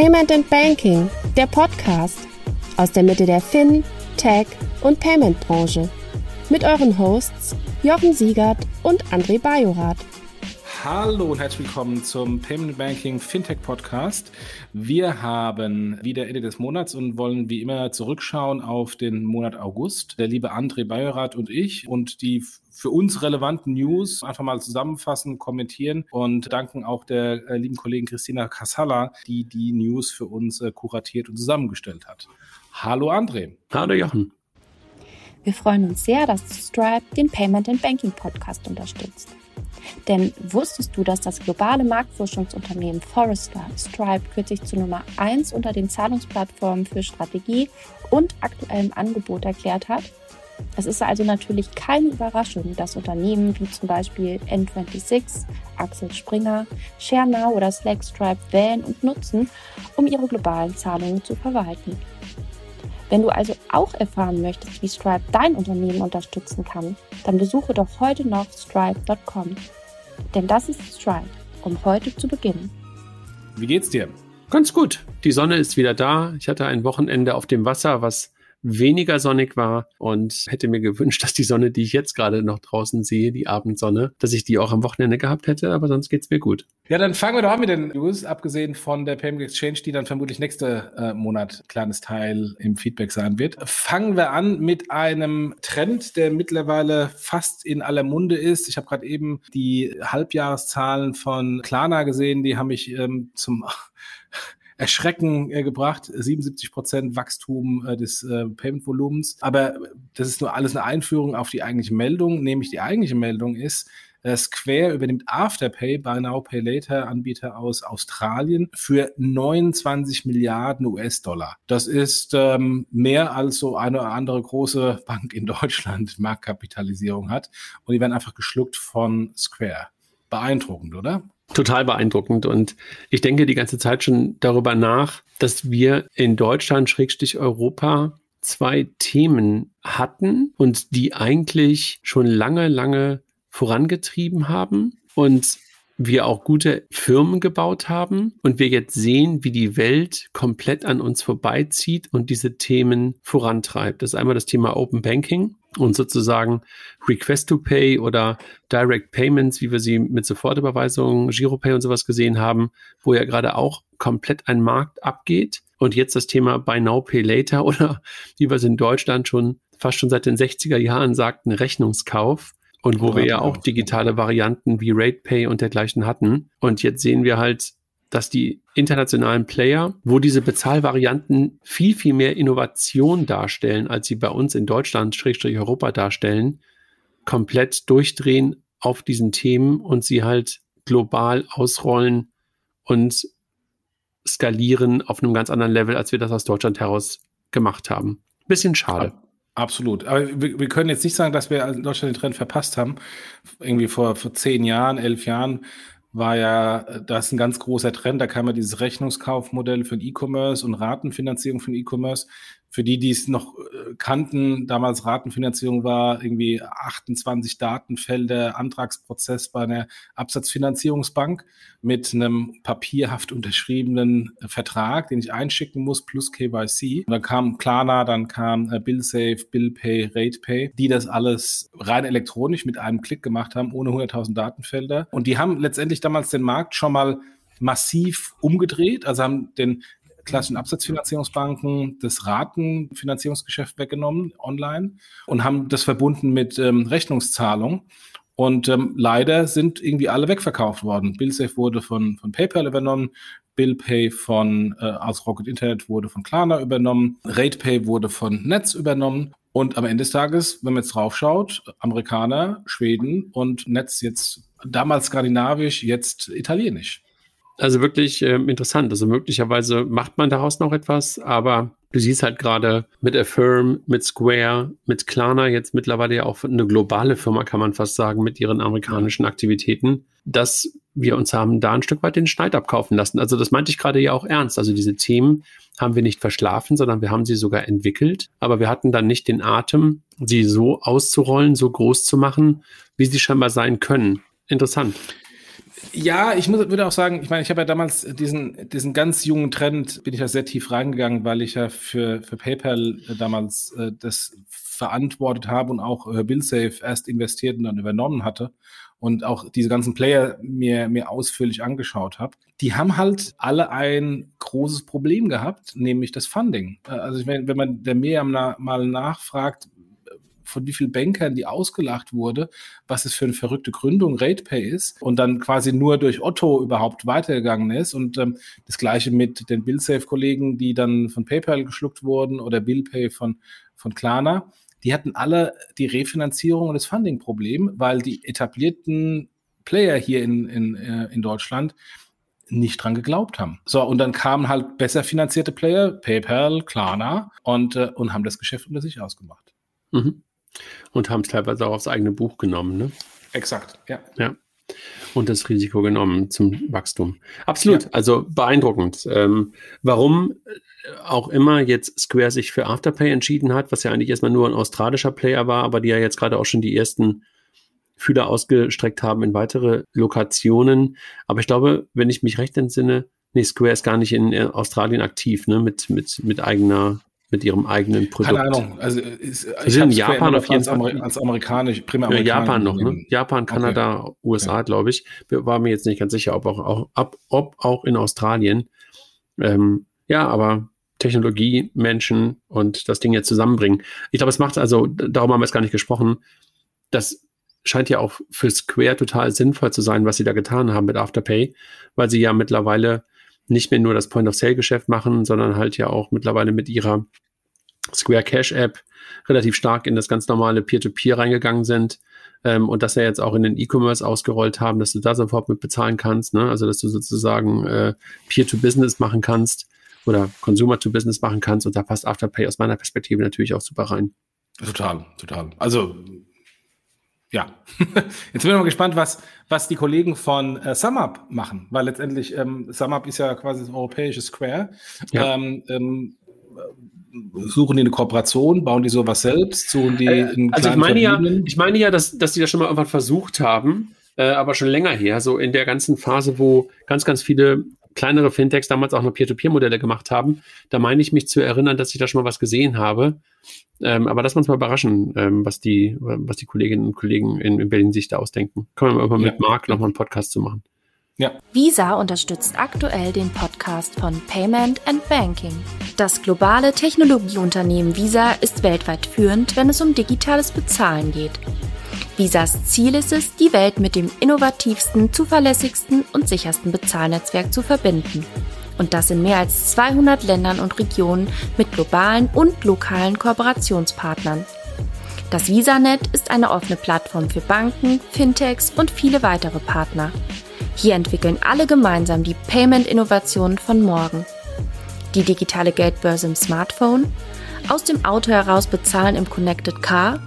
Payment and Banking, der Podcast aus der Mitte der Fin, Tech und Payment Branche. Mit euren Hosts Jochen Siegert und André Bajorath. Hallo und herzlich willkommen zum Payment Banking Fintech Podcast. Wir haben wieder Ende des Monats und wollen wie immer zurückschauen auf den Monat August. Der liebe André Bajorath und ich und die für uns relevanten News einfach mal zusammenfassen, kommentieren und danken auch der äh, lieben Kollegin Christina Casalla, die die News für uns äh, kuratiert und zusammengestellt hat. Hallo André. Hallo Jochen. Wir freuen uns sehr, dass Stripe den Payment and Banking Podcast unterstützt. Denn wusstest du, dass das globale Marktforschungsunternehmen Forrester Stripe kürzlich zu Nummer 1 unter den Zahlungsplattformen für Strategie und aktuellem Angebot erklärt hat? Es ist also natürlich keine Überraschung, dass Unternehmen wie zum Beispiel N26, Axel Springer, ShareNow oder Slack Stripe wählen und nutzen, um ihre globalen Zahlungen zu verwalten. Wenn du also auch erfahren möchtest, wie Stripe dein Unternehmen unterstützen kann, dann besuche doch heute noch stripe.com. Denn das ist Stripe, um heute zu beginnen. Wie geht's dir? Ganz gut. Die Sonne ist wieder da. Ich hatte ein Wochenende auf dem Wasser, was weniger sonnig war und hätte mir gewünscht, dass die Sonne, die ich jetzt gerade noch draußen sehe, die Abendsonne, dass ich die auch am Wochenende gehabt hätte, aber sonst geht's mir gut. Ja, dann fangen wir doch an mit den News, abgesehen von der Payment Exchange, die dann vermutlich nächste äh, Monat kleines Teil im Feedback sein wird. Fangen wir an mit einem Trend, der mittlerweile fast in aller Munde ist. Ich habe gerade eben die Halbjahreszahlen von Klarna gesehen, die haben mich ähm, zum Erschrecken äh, gebracht. 77 Prozent Wachstum äh, des äh, Payment-Volumens. Aber das ist nur alles eine Einführung auf die eigentliche Meldung. Nämlich die eigentliche Meldung ist, äh, Square übernimmt Afterpay, Buy Now Pay Later Anbieter aus Australien für 29 Milliarden US-Dollar. Das ist ähm, mehr als so eine oder andere große Bank in Deutschland Marktkapitalisierung hat. Und die werden einfach geschluckt von Square. Beeindruckend, oder? Total beeindruckend. Und ich denke die ganze Zeit schon darüber nach, dass wir in Deutschland, Schrägstich Europa, zwei Themen hatten und die eigentlich schon lange, lange vorangetrieben haben und wir auch gute Firmen gebaut haben und wir jetzt sehen, wie die Welt komplett an uns vorbeizieht und diese Themen vorantreibt. Das ist einmal das Thema Open Banking und sozusagen Request to Pay oder Direct Payments, wie wir sie mit Sofortüberweisungen, Giropay und sowas gesehen haben, wo ja gerade auch komplett ein Markt abgeht. Und jetzt das Thema Buy Now Pay Later oder wie wir es in Deutschland schon fast schon seit den 60er Jahren sagten, Rechnungskauf. Und wo wir ja auch digitale Varianten wie RatePay und dergleichen hatten. Und jetzt sehen wir halt, dass die internationalen Player, wo diese Bezahlvarianten viel, viel mehr Innovation darstellen, als sie bei uns in Deutschland, Schrägstrich Europa darstellen, komplett durchdrehen auf diesen Themen und sie halt global ausrollen und skalieren auf einem ganz anderen Level, als wir das aus Deutschland heraus gemacht haben. Bisschen schade. Absolut. Aber wir, wir können jetzt nicht sagen, dass wir in Deutschland den Trend verpasst haben. Irgendwie vor, vor zehn Jahren, elf Jahren war ja, das ein ganz großer Trend. Da kam ja dieses Rechnungskaufmodell für E-Commerce und Ratenfinanzierung für E-Commerce. Für die, die es noch äh, kannten, damals Ratenfinanzierung war irgendwie 28 Datenfelder, Antragsprozess bei einer Absatzfinanzierungsbank mit einem papierhaft unterschriebenen Vertrag, den ich einschicken muss, plus KYC. Und dann kam Klarna, dann kam äh, BillSafe, BillPay, RatePay, die das alles rein elektronisch mit einem Klick gemacht haben, ohne 100.000 Datenfelder. Und die haben letztendlich damals den Markt schon mal massiv umgedreht, also haben den klassischen Absatzfinanzierungsbanken das Ratenfinanzierungsgeschäft weggenommen online und haben das verbunden mit ähm, Rechnungszahlung. Und ähm, leider sind irgendwie alle wegverkauft worden. BillSafe wurde von, von PayPal übernommen, BillPay von äh, aus Rocket Internet wurde von Klarna übernommen, RatePay wurde von Netz übernommen. Und am Ende des Tages, wenn man jetzt draufschaut, Amerikaner, Schweden und Netz jetzt damals skandinavisch, jetzt italienisch. Also wirklich äh, interessant. Also möglicherweise macht man daraus noch etwas, aber du siehst halt gerade mit Affirm, mit Square, mit Klarna jetzt mittlerweile ja auch eine globale Firma, kann man fast sagen, mit ihren amerikanischen Aktivitäten, dass wir uns haben da ein Stück weit den Schneid abkaufen lassen. Also das meinte ich gerade ja auch ernst. Also diese Themen haben wir nicht verschlafen, sondern wir haben sie sogar entwickelt. Aber wir hatten dann nicht den Atem, sie so auszurollen, so groß zu machen, wie sie scheinbar sein können. Interessant. Ja, ich muss, würde auch sagen, ich meine, ich habe ja damals diesen, diesen ganz jungen Trend, bin ich ja sehr tief reingegangen, weil ich ja für, für PayPal damals äh, das verantwortet habe und auch äh, BillSafe erst investiert und dann übernommen hatte und auch diese ganzen Player mir, mir ausführlich angeschaut habe, die haben halt alle ein großes Problem gehabt, nämlich das Funding. Äh, also wenn, wenn man der mir mal nachfragt, von wie vielen Bankern die ausgelacht wurde, was es für eine verrückte Gründung RatePay ist und dann quasi nur durch Otto überhaupt weitergegangen ist. Und ähm, das gleiche mit den BillSafe-Kollegen, die dann von PayPal geschluckt wurden oder BillPay von, von Klarna. Die hatten alle die Refinanzierung und das Funding-Problem, weil die etablierten Player hier in, in, äh, in Deutschland nicht dran geglaubt haben. So, und dann kamen halt besser finanzierte Player, PayPal, Klarna, und, äh, und haben das Geschäft unter sich ausgemacht. Mhm. Und haben es teilweise auch aufs eigene Buch genommen, ne? Exakt, ja. Ja. Und das Risiko genommen zum Wachstum. Absolut, ja. also beeindruckend. Ähm, warum äh, auch immer jetzt Square sich für Afterpay entschieden hat, was ja eigentlich erstmal nur ein australischer Player war, aber die ja jetzt gerade auch schon die ersten Fühler ausgestreckt haben in weitere Lokationen. Aber ich glaube, wenn ich mich recht entsinne, nee, Square ist gar nicht in äh, Australien aktiv, ne, mit, mit, mit eigener mit ihrem eigenen Produkt. Keine Ahnung. Also ist, ich in Japan auf jeden Fall als, als amerikanisch, primär amerikanisch. Ja, Japan noch, ne? Japan, Kanada, okay. USA, ja. glaube ich. War mir jetzt nicht ganz sicher, ob auch, auch, ob, ob auch in Australien. Ähm, ja, aber Technologie, Menschen und das Ding jetzt zusammenbringen. Ich glaube, es macht also, darum haben wir es gar nicht gesprochen. Das scheint ja auch für Square total sinnvoll zu sein, was sie da getan haben mit Afterpay, weil sie ja mittlerweile nicht mehr nur das Point-of-Sale-Geschäft machen, sondern halt ja auch mittlerweile mit ihrer Square Cash App relativ stark in das ganz normale Peer-to-Peer -Peer reingegangen sind ähm, und das ja jetzt auch in den E-Commerce ausgerollt haben, dass du da sofort mit bezahlen kannst, ne? also dass du sozusagen äh, Peer-to-Business machen kannst oder Consumer-to-Business machen kannst und da passt Afterpay aus meiner Perspektive natürlich auch super rein. Total, total. Also ja, jetzt bin ich mal gespannt, was, was die Kollegen von äh, SumUp machen, weil letztendlich ähm, SumUp ist ja quasi das europäische Square. Ja. Ähm, ähm, suchen die eine Kooperation, bauen die sowas selbst, suchen die äh, Also ich meine ja, ich meine ja, dass, dass die das schon mal irgendwann versucht haben, äh, aber schon länger her, so in der ganzen Phase, wo ganz, ganz viele kleinere Fintechs damals auch noch Peer-to-Peer-Modelle gemacht haben. Da meine ich mich zu erinnern, dass ich da schon mal was gesehen habe. Ähm, aber lass uns mal überraschen, ähm, was, die, was die Kolleginnen und Kollegen in, in Berlin sich da ausdenken. Können wir mal ja. mit Marc nochmal einen Podcast zu machen. Ja. Visa unterstützt aktuell den Podcast von Payment and Banking. Das globale Technologieunternehmen Visa ist weltweit führend, wenn es um digitales Bezahlen geht. Visas Ziel ist es, die Welt mit dem innovativsten, zuverlässigsten und sichersten Bezahlnetzwerk zu verbinden. Und das in mehr als 200 Ländern und Regionen mit globalen und lokalen Kooperationspartnern. Das VisaNet ist eine offene Plattform für Banken, Fintechs und viele weitere Partner. Hier entwickeln alle gemeinsam die Payment-Innovationen von morgen. Die digitale Geldbörse im Smartphone, aus dem Auto heraus bezahlen im Connected Car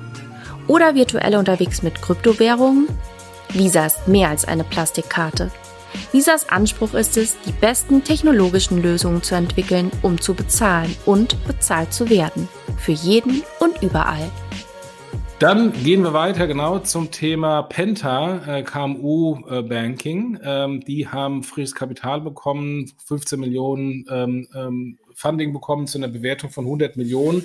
oder virtuell unterwegs mit Kryptowährungen? Visa ist mehr als eine Plastikkarte. Visas Anspruch ist es, die besten technologischen Lösungen zu entwickeln, um zu bezahlen und bezahlt zu werden. Für jeden und überall. Dann gehen wir weiter genau zum Thema Penta, äh, KMU äh, Banking. Ähm, die haben frisches Kapital bekommen, 15 Millionen ähm, ähm, Funding bekommen zu einer Bewertung von 100 Millionen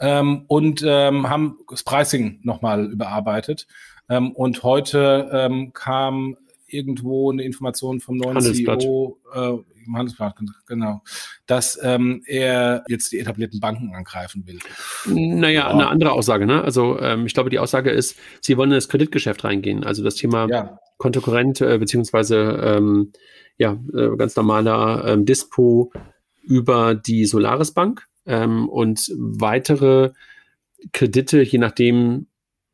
ähm, und ähm, haben das Pricing nochmal überarbeitet. Ähm, und heute ähm, kam irgendwo eine Information vom neuen CEO äh, im Handelsblatt, genau, dass ähm, er jetzt die etablierten Banken angreifen will. Naja, eine andere Aussage, ne? Also ähm, ich glaube, die Aussage ist, sie wollen in das Kreditgeschäft reingehen. Also das Thema ja. Kontokorrent äh, beziehungsweise ähm, ja, äh, ganz normaler ähm, Dispo über die Solaris Bank ähm, und weitere Kredite, je nachdem,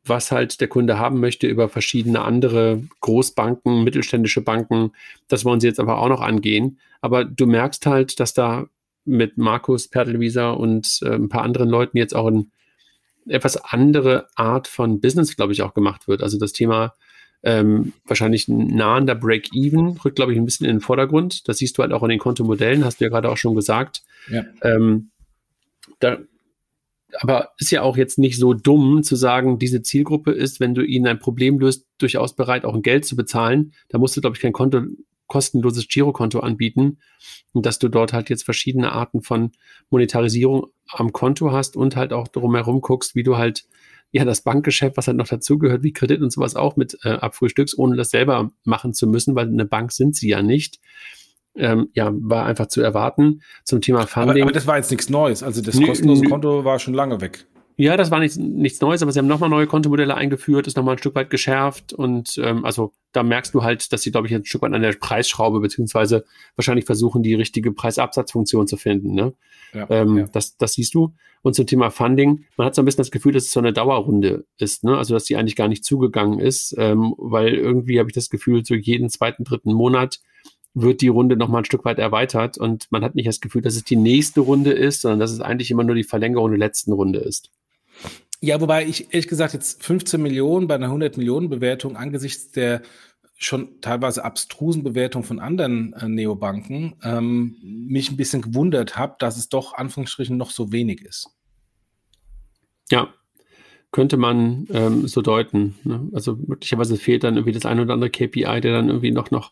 was halt der Kunde haben möchte, über verschiedene andere Großbanken, mittelständische Banken. Das wollen sie jetzt aber auch noch angehen. Aber du merkst halt, dass da mit Markus Pertelwieser und äh, ein paar anderen Leuten jetzt auch eine etwas andere Art von Business, glaube ich, auch gemacht wird. Also das Thema ähm, wahrscheinlich nahender Break-Even, rückt, glaube ich, ein bisschen in den Vordergrund. Das siehst du halt auch in den Kontomodellen, hast du ja gerade auch schon gesagt. Ja. Ähm, da aber ist ja auch jetzt nicht so dumm zu sagen, diese Zielgruppe ist, wenn du ihnen ein Problem löst, durchaus bereit, auch ein Geld zu bezahlen. Da musst du, glaube ich, kein Konto, kostenloses Girokonto anbieten und dass du dort halt jetzt verschiedene Arten von Monetarisierung am Konto hast und halt auch drumherum guckst, wie du halt ja das Bankgeschäft, was halt noch dazugehört, wie Kredit und sowas auch mit äh, abfrühstückst, ohne das selber machen zu müssen, weil eine Bank sind sie ja nicht ähm, ja, war einfach zu erwarten. Zum Thema Funding. Aber, aber das war jetzt nichts Neues. Also das kostenlose Konto war schon lange weg. Ja, das war nichts, nichts Neues, aber sie haben nochmal neue Kontomodelle eingeführt, ist nochmal ein Stück weit geschärft und ähm, also da merkst du halt, dass sie, glaube ich, ein Stück weit an der Preisschraube beziehungsweise wahrscheinlich versuchen, die richtige Preisabsatzfunktion zu finden. Ne? Ja, ähm, ja. Das, das siehst du. Und zum Thema Funding, man hat so ein bisschen das Gefühl, dass es so eine Dauerrunde ist, ne? also dass die eigentlich gar nicht zugegangen ist, ähm, weil irgendwie habe ich das Gefühl, so jeden zweiten, dritten Monat wird die Runde noch mal ein Stück weit erweitert und man hat nicht das Gefühl, dass es die nächste Runde ist, sondern dass es eigentlich immer nur die Verlängerung der letzten Runde ist. Ja, wobei ich ehrlich gesagt jetzt 15 Millionen bei einer 100 Millionen Bewertung angesichts der schon teilweise abstrusen Bewertung von anderen äh, Neobanken ähm, mich ein bisschen gewundert habe, dass es doch Anführungsstrichen noch so wenig ist. Ja, könnte man ähm, so deuten. Ne? Also möglicherweise fehlt dann irgendwie das ein oder andere KPI, der dann irgendwie noch, noch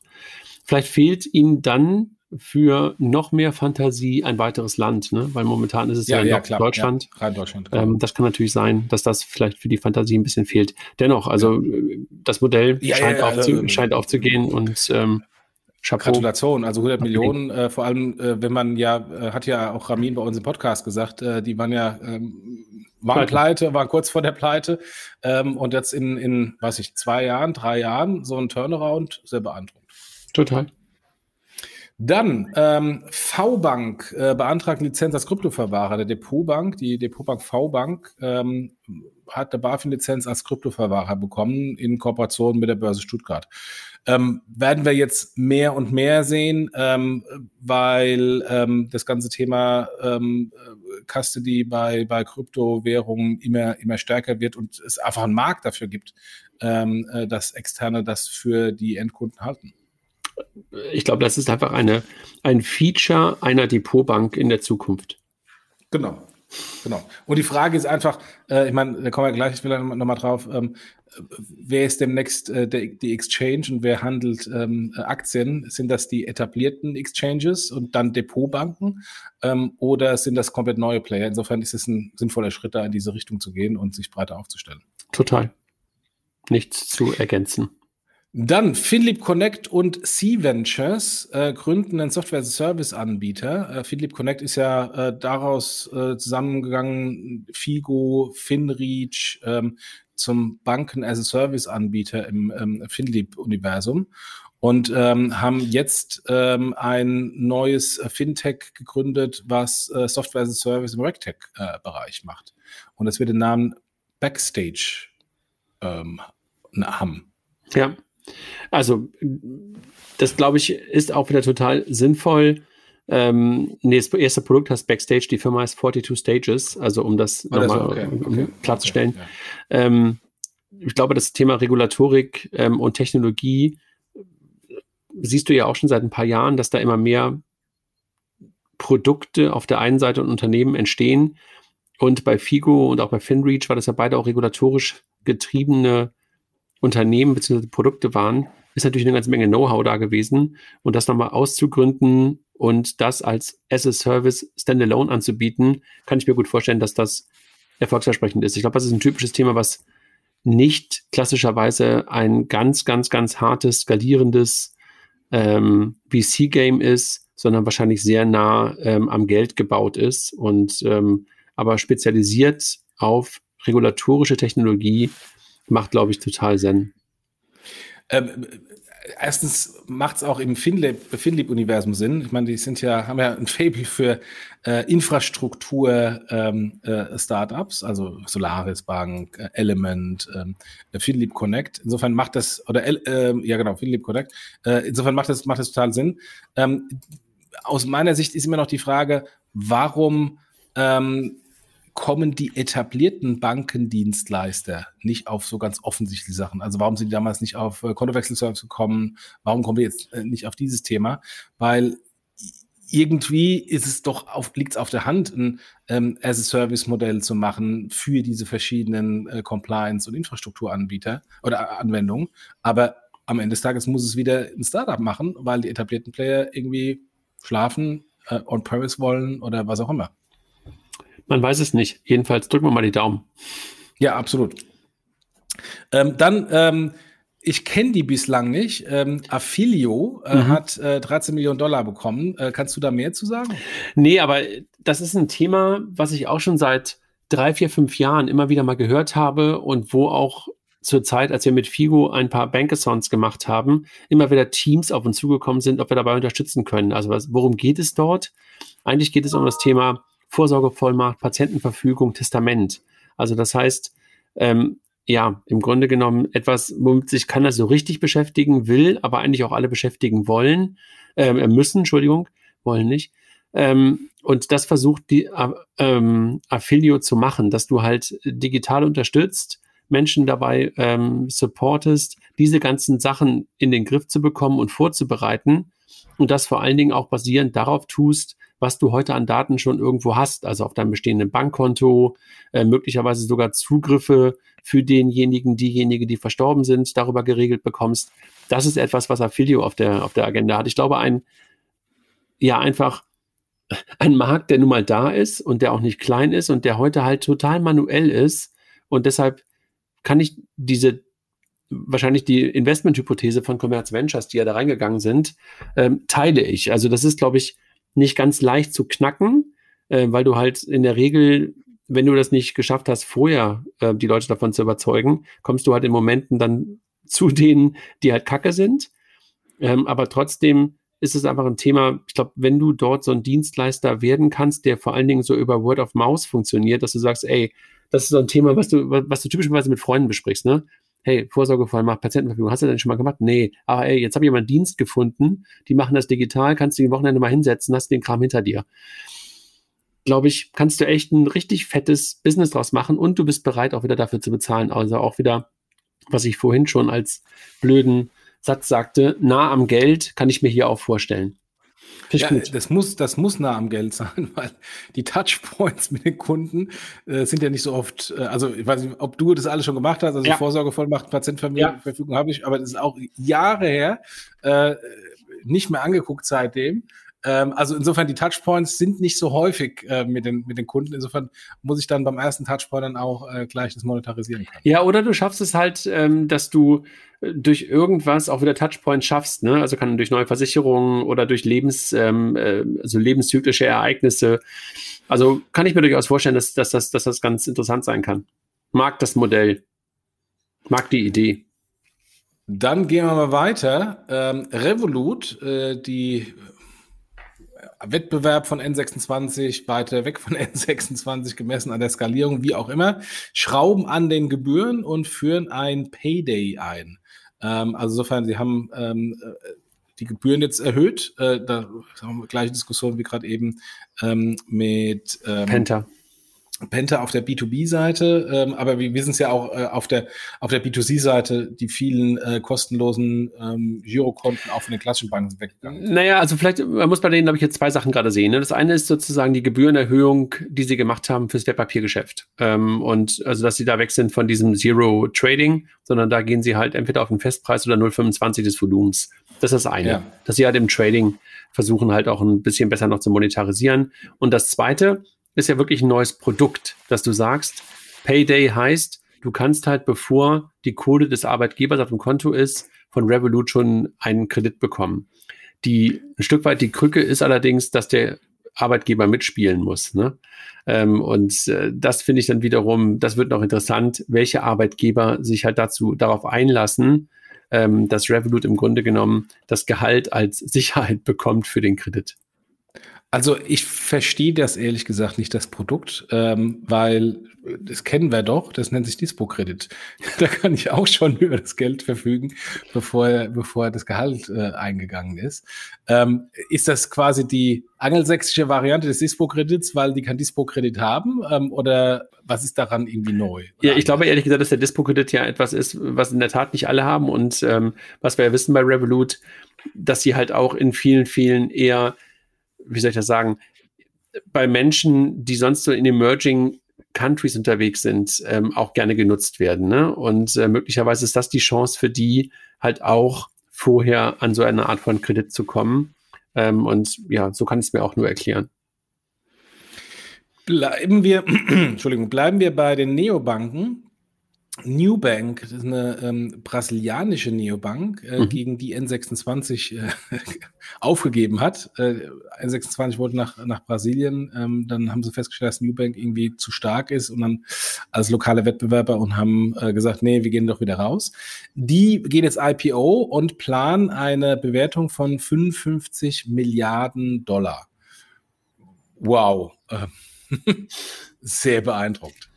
Vielleicht fehlt ihnen dann für noch mehr Fantasie ein weiteres Land, ne? weil momentan ist es ja, ja, ja Deutschland. Ja, rein Deutschland. Ähm, genau. das kann natürlich sein, dass das vielleicht für die Fantasie ein bisschen fehlt. Dennoch, also das Modell scheint, aufzu also, scheint aufzugehen und ähm, Chapeau. Gratulation, also 100 Millionen, äh, vor allem, äh, wenn man ja, äh, hat ja auch Ramin bei uns im Podcast gesagt, äh, die waren ja, ähm, waren pleite. pleite, waren kurz vor der Pleite ähm, und jetzt in, in, weiß ich, zwei Jahren, drei Jahren so ein Turnaround, sehr beeindruckend. Total. Dann ähm, V-Bank äh, beantragt Lizenz als Kryptoverwahrer. Der Depotbank, die Depotbank V-Bank, ähm, hat der BaFin-Lizenz als Kryptoverwahrer bekommen in Kooperation mit der Börse Stuttgart. Ähm, werden wir jetzt mehr und mehr sehen, ähm, weil ähm, das ganze Thema ähm, Custody bei, bei Kryptowährungen immer, immer stärker wird und es einfach einen Markt dafür gibt, ähm, äh, dass Externe das für die Endkunden halten ich glaube, das ist einfach eine, ein Feature einer Depotbank in der Zukunft. Genau. Genau. Und die Frage ist einfach, äh, ich meine, da kommen wir gleich vielleicht nochmal drauf, ähm, wer ist demnächst äh, der, die Exchange und wer handelt ähm, Aktien? Sind das die etablierten Exchanges und dann Depotbanken ähm, oder sind das komplett neue Player? Insofern ist es ein sinnvoller Schritt, da in diese Richtung zu gehen und sich breiter aufzustellen. Total. Nichts zu ergänzen. Dann Finlip Connect und C-Ventures äh, gründen einen Software-Service-Anbieter. Äh, Finlip Connect ist ja äh, daraus äh, zusammengegangen, Figo, Finreach ähm, zum Banken-as-a-Service-Anbieter im ähm, Finlip-Universum und ähm, haben jetzt ähm, ein neues Fintech gegründet, was äh, Software as a Service im RegTech-Bereich äh, macht. Und das wird den Namen Backstage ähm, haben. Ja. Also, das glaube ich, ist auch wieder total sinnvoll. Ähm, nee, das erste Produkt heißt Backstage, die Firma heißt 42 Stages, also um das oh, nochmal okay, okay, klarzustellen. Okay, ja. ähm, ich glaube, das Thema Regulatorik ähm, und Technologie siehst du ja auch schon seit ein paar Jahren, dass da immer mehr Produkte auf der einen Seite und Unternehmen entstehen. Und bei Figo und auch bei FinReach war das ja beide auch regulatorisch getriebene Unternehmen bzw. Produkte waren, ist natürlich eine ganze Menge Know-how da gewesen. Und das nochmal auszugründen und das als as-a-Service standalone anzubieten, kann ich mir gut vorstellen, dass das erfolgsversprechend ist. Ich glaube, das ist ein typisches Thema, was nicht klassischerweise ein ganz, ganz, ganz hartes, skalierendes ähm, VC-Game ist, sondern wahrscheinlich sehr nah ähm, am Geld gebaut ist und ähm, aber spezialisiert auf regulatorische Technologie macht, glaube ich, total Sinn. Ähm, erstens macht es auch im Finlib-Universum Sinn. Ich meine, die sind ja, haben ja ein Fable für äh, Infrastruktur-Startups, ähm, äh, also Solaris Bank, äh, Element, ähm, Finlib Connect. Insofern macht das, oder äh, ja genau, Finlib Connect. Äh, insofern macht das, macht das total Sinn. Ähm, aus meiner Sicht ist immer noch die Frage, warum ähm, kommen die etablierten Bankendienstleister nicht auf so ganz offensichtliche Sachen? Also warum sind die damals nicht auf äh, Kontowechselservice gekommen? Warum kommen wir jetzt äh, nicht auf dieses Thema? Weil irgendwie ist es doch auf, liegt es auf der Hand, ein ähm, As-a-Service-Modell zu machen für diese verschiedenen äh, Compliance- und Infrastrukturanbieter oder Anwendungen. Aber am Ende des Tages muss es wieder ein Startup machen, weil die etablierten Player irgendwie schlafen, äh, on-premise wollen oder was auch immer. Man weiß es nicht. Jedenfalls drücken wir mal die Daumen. Ja, absolut. Ähm, dann ähm, ich kenne die bislang nicht. Ähm, Affilio äh, mhm. hat äh, 13 Millionen Dollar bekommen. Äh, kannst du da mehr zu sagen? Nee, aber das ist ein Thema, was ich auch schon seit drei, vier, fünf Jahren immer wieder mal gehört habe und wo auch zur Zeit, als wir mit Figo ein paar Bankathons gemacht haben, immer wieder Teams auf uns zugekommen sind, ob wir dabei unterstützen können. Also was, worum geht es dort? Eigentlich geht es um das Thema Vorsorgevollmacht, Patientenverfügung, Testament. Also das heißt, ähm, ja, im Grunde genommen etwas, womit sich keiner so richtig beschäftigen will, aber eigentlich auch alle beschäftigen wollen, äh, müssen, Entschuldigung, wollen nicht. Ähm, und das versucht die äh, ähm, Affilio zu machen, dass du halt digital unterstützt, Menschen dabei ähm, supportest, diese ganzen Sachen in den Griff zu bekommen und vorzubereiten und das vor allen Dingen auch basierend darauf tust, was du heute an Daten schon irgendwo hast, also auf deinem bestehenden Bankkonto, äh, möglicherweise sogar Zugriffe für denjenigen, diejenige, die verstorben sind, darüber geregelt bekommst. Das ist etwas, was Affilio auf der, auf der Agenda hat. Ich glaube, ein, ja, einfach ein Markt, der nun mal da ist und der auch nicht klein ist und der heute halt total manuell ist. Und deshalb kann ich diese wahrscheinlich die Investmenthypothese von Commerz Ventures, die ja da reingegangen sind, ähm, teile ich. Also das ist, glaube ich, nicht ganz leicht zu knacken, äh, weil du halt in der Regel, wenn du das nicht geschafft hast, vorher äh, die Leute davon zu überzeugen, kommst du halt in Momenten dann zu denen, die halt kacke sind. Ähm, aber trotzdem ist es einfach ein Thema, ich glaube, wenn du dort so ein Dienstleister werden kannst, der vor allen Dingen so über Word of Mouse funktioniert, dass du sagst, ey, das ist so ein Thema, was du, was du typischerweise mit Freunden besprichst, ne? Hey, Vorsorgevollmacht, Patientenverfügung, hast du denn schon mal gemacht? Nee, aber ey, jetzt habe ich mal einen Dienst gefunden, die machen das digital, kannst du die Wochenende mal hinsetzen, hast den Kram hinter dir. Glaube ich, kannst du echt ein richtig fettes Business draus machen und du bist bereit, auch wieder dafür zu bezahlen. Also auch wieder, was ich vorhin schon als blöden Satz sagte, nah am Geld kann ich mir hier auch vorstellen. Ja, das muss, das muss nah am Geld sein, weil die Touchpoints mit den Kunden äh, sind ja nicht so oft, äh, also ich weiß nicht, ob du das alles schon gemacht hast, also ja. Vorsorgevollmacht, Patientenverfügung ja. habe ich, aber das ist auch Jahre her, äh, nicht mehr angeguckt seitdem. Ähm, also insofern, die Touchpoints sind nicht so häufig äh, mit, den, mit den Kunden. Insofern muss ich dann beim ersten Touchpoint dann auch äh, gleich das monetarisieren können. Ja, oder du schaffst es halt, ähm, dass du äh, durch irgendwas auch wieder Touchpoints schaffst. Ne? Also kann durch neue Versicherungen oder durch Lebens, ähm, äh, also lebenszyklische Ereignisse. Also kann ich mir durchaus vorstellen, dass, dass, dass, dass das ganz interessant sein kann. Mag das Modell. Mag die Idee. Dann gehen wir mal weiter. Ähm, Revolut, äh, die Wettbewerb von N26, weiter weg von N26 gemessen an der Skalierung, wie auch immer, schrauben an den Gebühren und führen ein Payday ein. Ähm, also insofern, sie haben ähm, äh, die Gebühren jetzt erhöht. Äh, da haben wir gleiche Diskussion wie gerade eben ähm, mit ähm, Penta. Penta auf der B2B-Seite, ähm, aber wir wissen es ja auch äh, auf der auf der B2C-Seite, die vielen äh, kostenlosen ähm, Girokonten auch von den klassischen Banken sind weggegangen. Naja, also vielleicht, man muss bei denen, glaube ich, jetzt zwei Sachen gerade sehen. Ne? Das eine ist sozusagen die Gebührenerhöhung, die sie gemacht haben fürs Wertpapiergeschäft. Ähm, und also, dass sie da weg sind von diesem Zero Trading, sondern da gehen sie halt entweder auf den Festpreis oder 0,25 des Volumens. Das ist das eine. Ja. Dass sie halt im Trading versuchen halt auch ein bisschen besser noch zu monetarisieren. Und das zweite, ist ja wirklich ein neues Produkt, dass du sagst, Payday heißt, du kannst halt, bevor die Kohle des Arbeitgebers auf dem Konto ist, von Revolut schon einen Kredit bekommen. Die, ein Stück weit die Krücke ist allerdings, dass der Arbeitgeber mitspielen muss. Ne? Ähm, und äh, das finde ich dann wiederum, das wird noch interessant, welche Arbeitgeber sich halt dazu darauf einlassen, ähm, dass Revolut im Grunde genommen das Gehalt als Sicherheit bekommt für den Kredit. Also ich verstehe das ehrlich gesagt nicht, das Produkt, ähm, weil das kennen wir doch, das nennt sich Dispo-Kredit. da kann ich auch schon über das Geld verfügen, bevor, bevor das Gehalt äh, eingegangen ist. Ähm, ist das quasi die angelsächsische Variante des Dispo-Kredits, weil die kein Dispo-Kredit haben? Ähm, oder was ist daran irgendwie neu? Ja, ich glaube ehrlich gesagt, dass der Dispo-Kredit ja etwas ist, was in der Tat nicht alle haben und ähm, was wir ja wissen bei Revolut, dass sie halt auch in vielen, vielen eher wie soll ich das sagen, bei Menschen, die sonst so in Emerging Countries unterwegs sind, ähm, auch gerne genutzt werden. Ne? Und äh, möglicherweise ist das die Chance für die, halt auch vorher an so eine Art von Kredit zu kommen. Ähm, und ja, so kann ich es mir auch nur erklären. Bleiben wir, Entschuldigung, bleiben wir bei den Neobanken. Newbank, das ist eine ähm, brasilianische Neobank, äh, mhm. gegen die N26 äh, aufgegeben hat. Äh, N26 wollte nach, nach Brasilien, ähm, dann haben sie festgestellt, dass Newbank irgendwie zu stark ist und dann als lokale Wettbewerber und haben äh, gesagt, nee, wir gehen doch wieder raus. Die gehen jetzt IPO und planen eine Bewertung von 55 Milliarden Dollar. Wow. Sehr beeindruckend.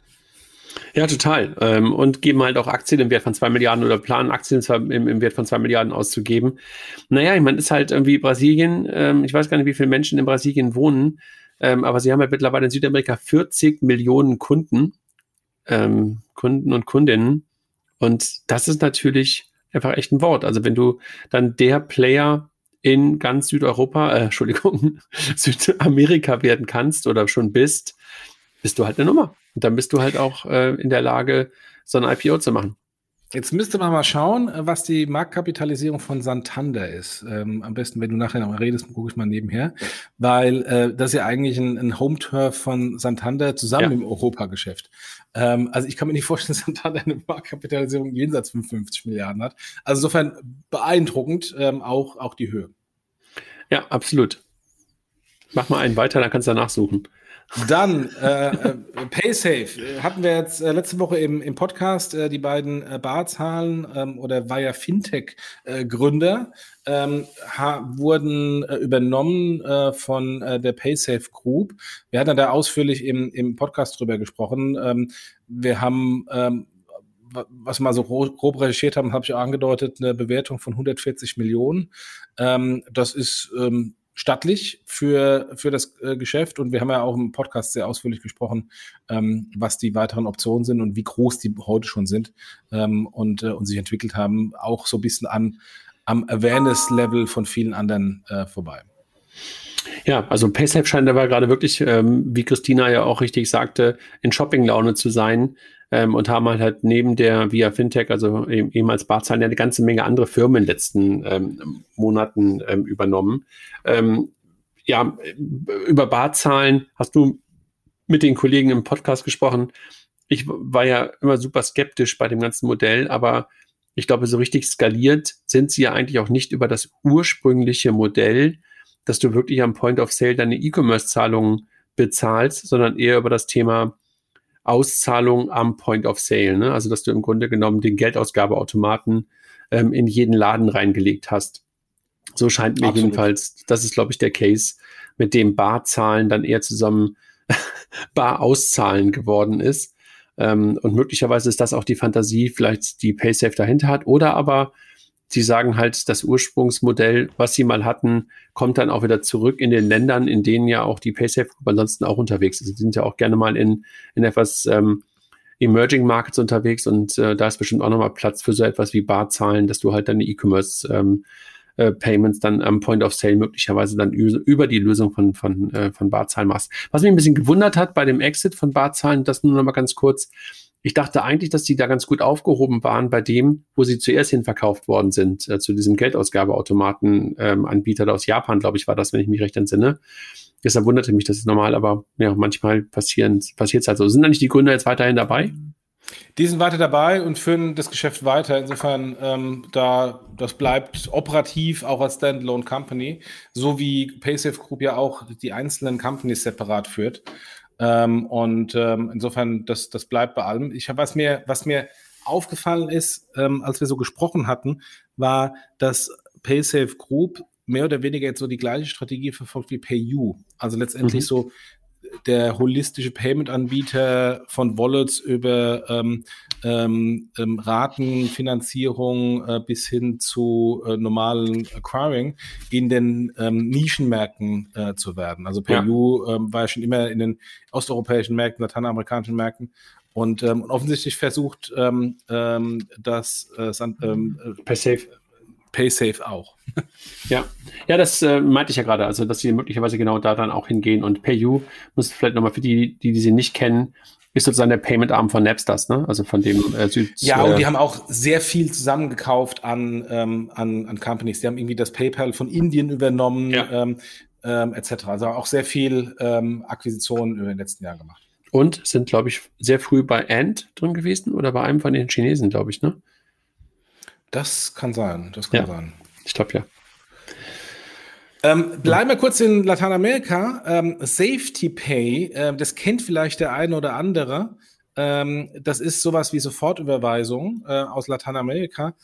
Ja, total. Ähm, und geben halt auch Aktien im Wert von zwei Milliarden oder planen Aktien im, im Wert von zwei Milliarden auszugeben. Naja, ich meine, ist halt irgendwie Brasilien, ähm, ich weiß gar nicht, wie viele Menschen in Brasilien wohnen, ähm, aber sie haben halt mittlerweile in Südamerika 40 Millionen Kunden, ähm, Kunden und Kundinnen. Und das ist natürlich einfach echt ein Wort. Also wenn du dann der Player in ganz Südeuropa, äh, Entschuldigung, Südamerika werden kannst oder schon bist, bist du halt eine Nummer. Und dann bist du halt auch äh, in der Lage, so ein IPO zu machen. Jetzt müsste man mal schauen, äh, was die Marktkapitalisierung von Santander ist. Ähm, am besten, wenn du nachher noch mal redest, gucke ich mal nebenher. Weil äh, das ist ja eigentlich ein, ein Home-Turf von Santander zusammen ja. im Europageschäft. Ähm, also ich kann mir nicht vorstellen, dass Santander eine Marktkapitalisierung jenseits von 50 Milliarden hat. Also insofern beeindruckend ähm, auch, auch die Höhe. Ja, absolut. Mach mal einen weiter, dann kannst du danach suchen. Dann äh, äh, PaySafe hatten wir jetzt äh, letzte Woche im, im Podcast äh, die beiden äh, Barzahlen ähm, oder Via Fintech äh, Gründer ähm, wurden äh, übernommen äh, von äh, der PaySafe Group. Wir hatten da ausführlich im, im Podcast drüber gesprochen. Ähm, wir haben ähm, was wir mal so grob recherchiert haben, habe ich auch angedeutet, eine Bewertung von 140 Millionen. Ähm, das ist ähm, stattlich für, für das äh, Geschäft. Und wir haben ja auch im Podcast sehr ausführlich gesprochen, ähm, was die weiteren Optionen sind und wie groß die heute schon sind ähm, und, äh, und sich entwickelt haben. Auch so ein bisschen an, am Awareness-Level von vielen anderen äh, vorbei. Ja, also PaySafe scheint aber gerade wirklich, ähm, wie Christina ja auch richtig sagte, in Shopping-Laune zu sein ähm, und haben halt, halt neben der Via Fintech, also eben, ehemals Barzahlen, ja eine ganze Menge andere Firmen in den letzten ähm, Monaten ähm, übernommen. Ähm, ja, über Barzahlen hast du mit den Kollegen im Podcast gesprochen. Ich war ja immer super skeptisch bei dem ganzen Modell, aber ich glaube, so richtig skaliert sind sie ja eigentlich auch nicht über das ursprüngliche Modell, dass du wirklich am Point of Sale deine E-Commerce-Zahlungen bezahlst, sondern eher über das Thema Auszahlung am Point of Sale. Ne? Also, dass du im Grunde genommen den Geldausgabeautomaten ähm, in jeden Laden reingelegt hast. So scheint mir Absolut. jedenfalls, das ist, glaube ich, der Case, mit dem Barzahlen dann eher zusammen Bar auszahlen geworden ist. Ähm, und möglicherweise ist das auch die Fantasie, vielleicht die PaySafe dahinter hat. Oder aber sie sagen halt, das Ursprungsmodell, was sie mal hatten, kommt dann auch wieder zurück in den Ländern, in denen ja auch die PaySafe Group ansonsten auch unterwegs ist. Sie sind ja auch gerne mal in, in etwas ähm, Emerging Markets unterwegs und äh, da ist bestimmt auch nochmal Platz für so etwas wie Barzahlen, dass du halt deine E-Commerce ähm, äh, Payments dann am Point of Sale möglicherweise dann über die Lösung von, von, äh, von Barzahlen machst. Was mich ein bisschen gewundert hat bei dem Exit von Barzahlen, das nur noch mal ganz kurz, ich dachte eigentlich, dass die da ganz gut aufgehoben waren bei dem, wo sie zuerst hin verkauft worden sind, äh, zu diesem Geldausgabeautomaten-Anbieter ähm, aus Japan, glaube ich, war das, wenn ich mich recht entsinne. Deshalb wunderte mich das ist normal, aber ja, manchmal passiert es halt so. Sind da nicht die Gründer jetzt weiterhin dabei? Die sind weiter dabei und führen das Geschäft weiter. Insofern, ähm, da das bleibt operativ auch als Standalone Company, so wie PaySafe Group ja auch die einzelnen Companies separat führt. Ähm, und ähm, insofern, das, das bleibt bei allem. Ich habe, was mir, was mir aufgefallen ist, ähm, als wir so gesprochen hatten, war, dass PaySafe Group mehr oder weniger jetzt so die gleiche Strategie verfolgt wie PayU. Also letztendlich mhm. so der holistische Payment-Anbieter von Wallets über ähm, ähm, ähm, Ratenfinanzierung äh, bis hin zu äh, normalen Acquiring in den ähm, Nischenmärkten äh, zu werden. Also PayU ja. ähm, war ja schon immer in den osteuropäischen Märkten, lateinamerikanischen Märkten und, ähm, offensichtlich versucht, ähm, ähm, das äh, ähm, per Safe PaySafe auch. Ja, ja, das äh, meinte ich ja gerade, also dass sie möglicherweise genau da dann auch hingehen und PayU muss vielleicht nochmal für die, die, die sie nicht kennen, ist sozusagen der Payment-Arm von Napsters, ne? Also von dem äh, Süd. Ja, und die haben auch sehr viel zusammengekauft an, ähm, an, an Companies. Die haben irgendwie das PayPal von Indien übernommen, ja. ähm, ähm, etc. Also auch sehr viel ähm, Akquisitionen über den letzten Jahren gemacht. Und sind, glaube ich, sehr früh bei Ant drin gewesen oder bei einem von den Chinesen, glaube ich, ne? Das kann sein, das kann ja. sein. Ich glaube ja. Ähm, bleiben wir kurz in Lateinamerika. Ähm, Safety Pay, äh, das kennt vielleicht der eine oder andere. Ähm, das ist sowas wie Sofortüberweisung äh, aus Lateinamerika.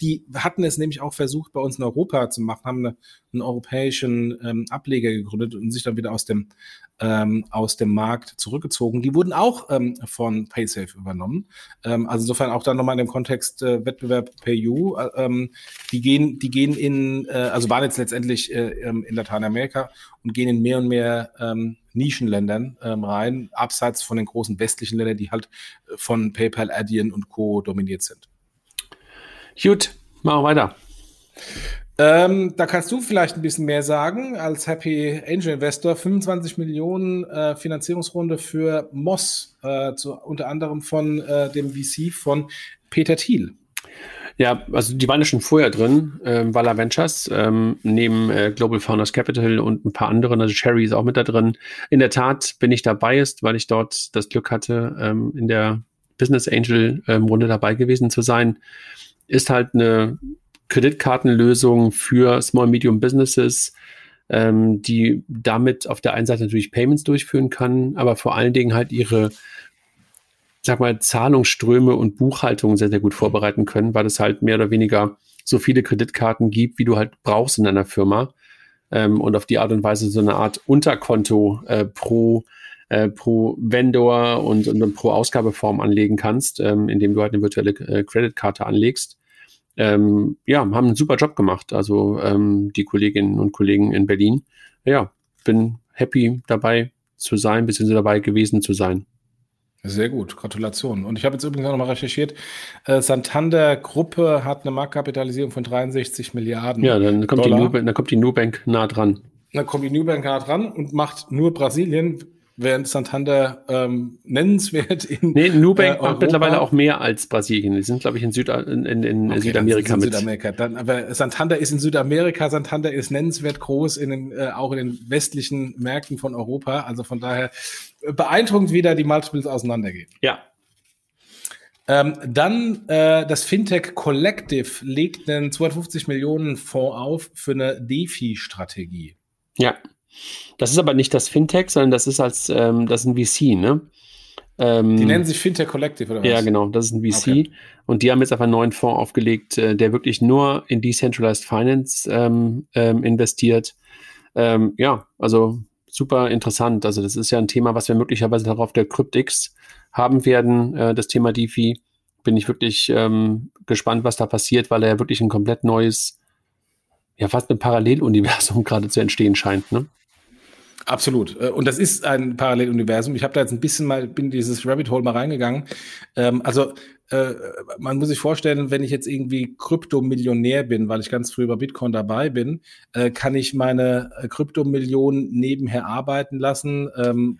Die hatten es nämlich auch versucht, bei uns in Europa zu machen, haben eine, einen europäischen ähm, Ableger gegründet und sich dann wieder aus dem ähm, aus dem Markt zurückgezogen. Die wurden auch ähm, von PaySafe übernommen. Ähm, also insofern auch dann nochmal in dem Kontext äh, Wettbewerb PayU. Äh, ähm, die gehen, die gehen in, äh, also waren jetzt letztendlich äh, ähm, in Lateinamerika und gehen in mehr und mehr ähm, Nischenländern ähm, rein, abseits von den großen westlichen Ländern, die halt äh, von PayPal, Adyen und Co. dominiert sind. Gut, machen wir weiter. Ähm, da kannst du vielleicht ein bisschen mehr sagen als Happy Angel Investor. 25 Millionen äh, Finanzierungsrunde für Moss, äh, zu, unter anderem von äh, dem VC von Peter Thiel. Ja, also die waren ja schon vorher drin, ähm, Vala Ventures, ähm, neben äh, Global Founders Capital und ein paar anderen, also Sherry ist auch mit da drin. In der Tat bin ich dabei ist, weil ich dort das Glück hatte, ähm, in der Business Angel ähm, Runde dabei gewesen zu sein. Ist halt eine Kreditkartenlösung für Small Medium Businesses, ähm, die damit auf der einen Seite natürlich Payments durchführen kann, aber vor allen Dingen halt ihre sag mal, Zahlungsströme und Buchhaltung sehr, sehr gut vorbereiten können, weil es halt mehr oder weniger so viele Kreditkarten gibt, wie du halt brauchst in deiner Firma. Ähm, und auf die Art und Weise so eine Art Unterkonto äh, pro, äh, pro Vendor und, und pro Ausgabeform anlegen kannst, ähm, indem du halt eine virtuelle äh, Kreditkarte anlegst ähm, ja, haben einen super Job gemacht. Also ähm, die Kolleginnen und Kollegen in Berlin. Ja, bin happy dabei zu sein, beziehungsweise dabei gewesen zu sein. Sehr gut, Gratulation. Und ich habe jetzt übrigens auch noch mal recherchiert, äh, Santander Gruppe hat eine Marktkapitalisierung von 63 Milliarden. Ja, dann kommt, Dollar. die, Nubank, dann kommt die Nubank nah dran. Dann kommt die Nubank nah dran und macht nur Brasilien während Santander ähm, nennenswert in Nee, Nubank äh, macht mittlerweile auch mehr als Brasilien. Die sind, glaube ich, in, Süd in, in, in okay, Südamerika in mit. Südamerika. Dann, aber Santander ist in Südamerika, Santander ist nennenswert groß, in den, äh, auch in den westlichen Märkten von Europa. Also von daher beeindruckend, wie da die Multiples auseinandergehen. Ja. Ähm, dann äh, das Fintech Collective legt einen 250 Millionen Fonds auf für eine DeFi-Strategie. Ja. Das ist aber nicht das Fintech, sondern das ist als, ähm, das ist ein VC, ne? Ähm, die nennen sich Fintech Collective oder was? Ja, genau, das ist ein VC. Okay. Und die haben jetzt einfach einen neuen Fonds aufgelegt, äh, der wirklich nur in Decentralized Finance ähm, ähm, investiert. Ähm, ja, also super interessant. Also das ist ja ein Thema, was wir möglicherweise auch auf der Cryptix haben werden, äh, das Thema DeFi. Bin ich wirklich ähm, gespannt, was da passiert, weil er ja wirklich ein komplett neues, ja fast ein Paralleluniversum gerade zu entstehen scheint. Ne? Absolut. Äh, und das ist ein Paralleluniversum. Ich habe da jetzt ein bisschen mal, bin dieses Rabbit Hole mal reingegangen. Ähm, also äh, man muss sich vorstellen, wenn ich jetzt irgendwie Kryptomillionär bin, weil ich ganz früh über Bitcoin dabei bin, äh, kann ich meine äh, Kryptomillionen nebenher arbeiten lassen. Ähm,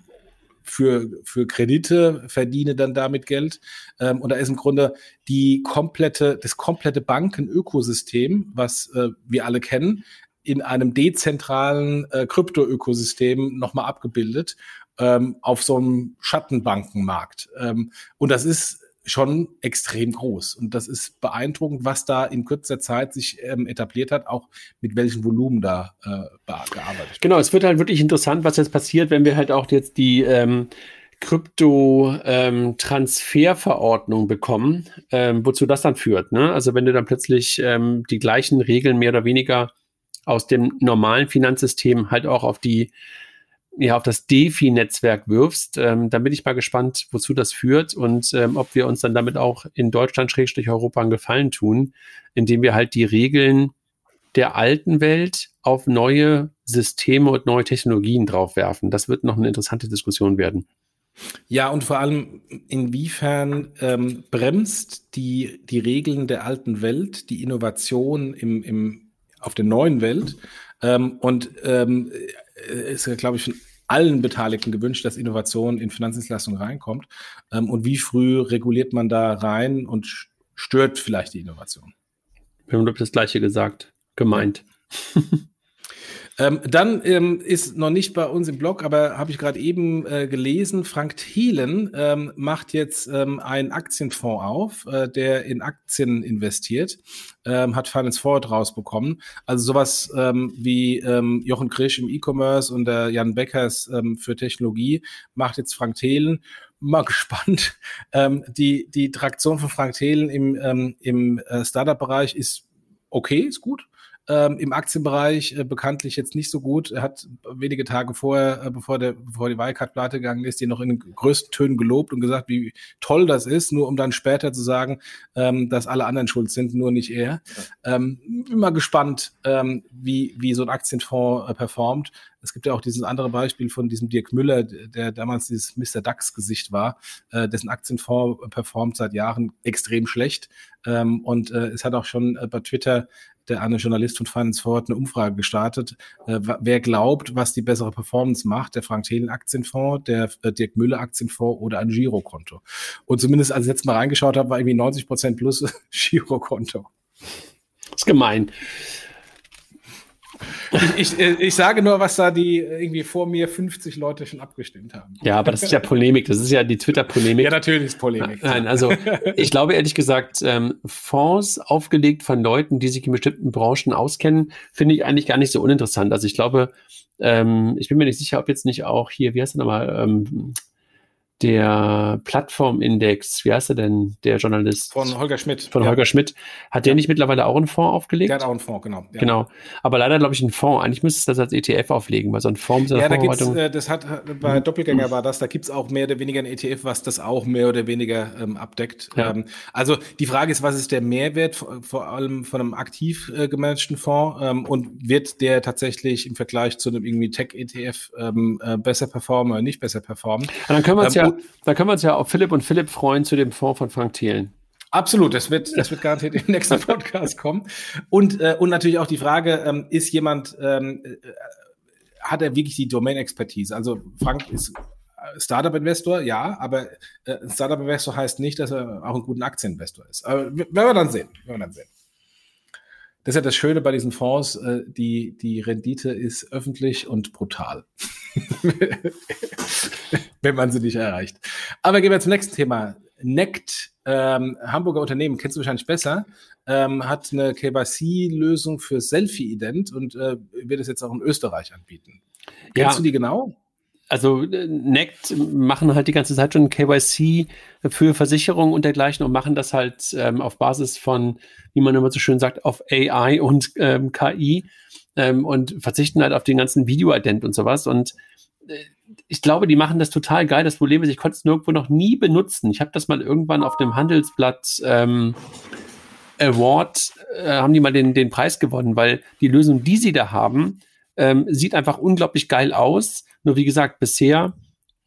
für, für Kredite, verdiene dann damit Geld. Ähm, und da ist im Grunde die komplette, das komplette Bankenökosystem, was äh, wir alle kennen, in einem dezentralen äh, Krypto-Ökosystem nochmal abgebildet ähm, auf so einem Schattenbankenmarkt. Ähm, und das ist schon extrem groß. Und das ist beeindruckend, was da in kurzer Zeit sich ähm, etabliert hat, auch mit welchem Volumen da äh, gearbeitet wird. Genau, es wird halt wirklich interessant, was jetzt passiert, wenn wir halt auch jetzt die ähm, Krypto-Transferverordnung ähm, bekommen, ähm, wozu das dann führt. Ne? Also wenn du dann plötzlich ähm, die gleichen Regeln mehr oder weniger aus dem normalen Finanzsystem halt auch auf die ja, auf das DeFi-Netzwerk wirfst, ähm, dann bin ich mal gespannt, wozu das führt und ähm, ob wir uns dann damit auch in Deutschland, Schrägstrich Europa einen Gefallen tun, indem wir halt die Regeln der alten Welt auf neue Systeme und neue Technologien draufwerfen. Das wird noch eine interessante Diskussion werden. Ja, und vor allem, inwiefern ähm, bremst die, die Regeln der alten Welt die Innovation im, im, auf der neuen Welt? Ähm, und ähm, äh, ist, glaube ich, von allen Beteiligten gewünscht, dass Innovation in Finanzdienstleistungen reinkommt. Ähm, und wie früh reguliert man da rein und stört vielleicht die Innovation? Wir haben, das Gleiche gesagt, gemeint. Ähm, dann ähm, ist noch nicht bei uns im Blog, aber habe ich gerade eben äh, gelesen, Frank Thielen ähm, macht jetzt ähm, einen Aktienfonds auf, äh, der in Aktien investiert, ähm, hat Finance Forward rausbekommen. Also sowas ähm, wie ähm, Jochen Krisch im E-Commerce und der Jan Beckers ähm, für Technologie macht jetzt Frank Thelen mal gespannt. Ähm, die, die Traktion von Frank Thelen im, ähm, im äh, Startup-Bereich ist okay, ist gut ähm, im Aktienbereich äh, bekanntlich jetzt nicht so gut. Er hat wenige Tage vorher, äh, bevor, der, bevor die Wirecard pleite gegangen ist, die noch in den größten Tönen gelobt und gesagt, wie toll das ist, nur um dann später zu sagen, ähm, dass alle anderen schuld sind, nur nicht er. Ähm, mal gespannt, ähm, wie, wie so ein Aktienfonds äh, performt. Es gibt ja auch dieses andere Beispiel von diesem Dirk Müller, der damals dieses Mr. DAX-Gesicht war, äh, dessen Aktienfonds performt seit Jahren extrem schlecht. Ähm, und äh, es hat auch schon äh, bei Twitter der eine Journalist von Finance Forward eine Umfrage gestartet, äh, wer glaubt, was die bessere Performance macht, der Frank Thelen Aktienfonds, der äh, Dirk Müller Aktienfonds oder ein Girokonto. Und zumindest als ich jetzt mal reingeschaut habe, war irgendwie 90 Prozent plus Girokonto. Ist gemein. Ich, ich, äh, ich, sage nur, was da die irgendwie vor mir 50 Leute schon abgestimmt haben. Ja, aber das ist ja Polemik. Das ist ja die Twitter-Polemik. Ja, natürlich ist Polemik. Nein, also ich glaube ehrlich gesagt, ähm, Fonds aufgelegt von Leuten, die sich in bestimmten Branchen auskennen, finde ich eigentlich gar nicht so uninteressant. Also ich glaube, ähm, ich bin mir nicht sicher, ob jetzt nicht auch hier, wie heißt der nochmal, ähm, der Plattformindex, wie heißt er denn, der Journalist? Von Holger Schmidt. Von ja. Holger Schmidt. Hat der nicht mittlerweile auch einen Fonds aufgelegt? Der hat auch einen Fonds, genau. Ja. Genau. Aber leider, glaube ich, einen Fonds. Eigentlich müsste es das als ETF auflegen, weil so ein Fonds Ja, da gibt's, äh, das hat, bei Doppelgänger war das, da gibt's auch mehr oder weniger ein ETF, was das auch mehr oder weniger ähm, abdeckt. Ja. Ähm, also die Frage ist, was ist der Mehrwert vor allem von einem aktiv äh, gemanagten Fonds ähm, und wird der tatsächlich im Vergleich zu einem irgendwie Tech-ETF ähm, äh, besser performen oder nicht besser performen? Und dann können wir uns ähm, ja da können wir uns ja auf Philipp und Philipp freuen zu dem Fonds von Frank Thielen. Absolut, das wird, das wird garantiert im nächsten Podcast kommen. Und, äh, und natürlich auch die Frage, ähm, ist jemand, ähm, äh, hat er wirklich die Domain-Expertise? Also Frank ist Startup-Investor, ja, aber äh, Startup-Investor heißt nicht, dass er auch ein guter Aktieninvestor ist. Aber werden wir dann sehen. Werden wir dann sehen. Das ist ja das Schöne bei diesen Fonds, äh, die, die Rendite ist öffentlich und brutal. Wenn man sie nicht erreicht. Aber gehen wir zum nächsten Thema. Nect, ähm, Hamburger Unternehmen, kennst du wahrscheinlich besser, ähm, hat eine KYC-Lösung für Selfie-Ident und äh, wird es jetzt auch in Österreich anbieten. Kennst ja. du die genau? also äh, Nect machen halt die ganze Zeit schon KYC für Versicherungen und dergleichen und machen das halt ähm, auf Basis von, wie man immer so schön sagt, auf AI und ähm, KI ähm, und verzichten halt auf den ganzen Video-Ident und sowas. Und äh, ich glaube, die machen das total geil. Das Problem ist, ich konnte es nirgendwo noch nie benutzen. Ich habe das mal irgendwann auf dem Handelsblatt ähm, Award, äh, haben die mal den, den Preis gewonnen, weil die Lösung, die sie da haben, ähm, sieht einfach unglaublich geil aus nur wie gesagt, bisher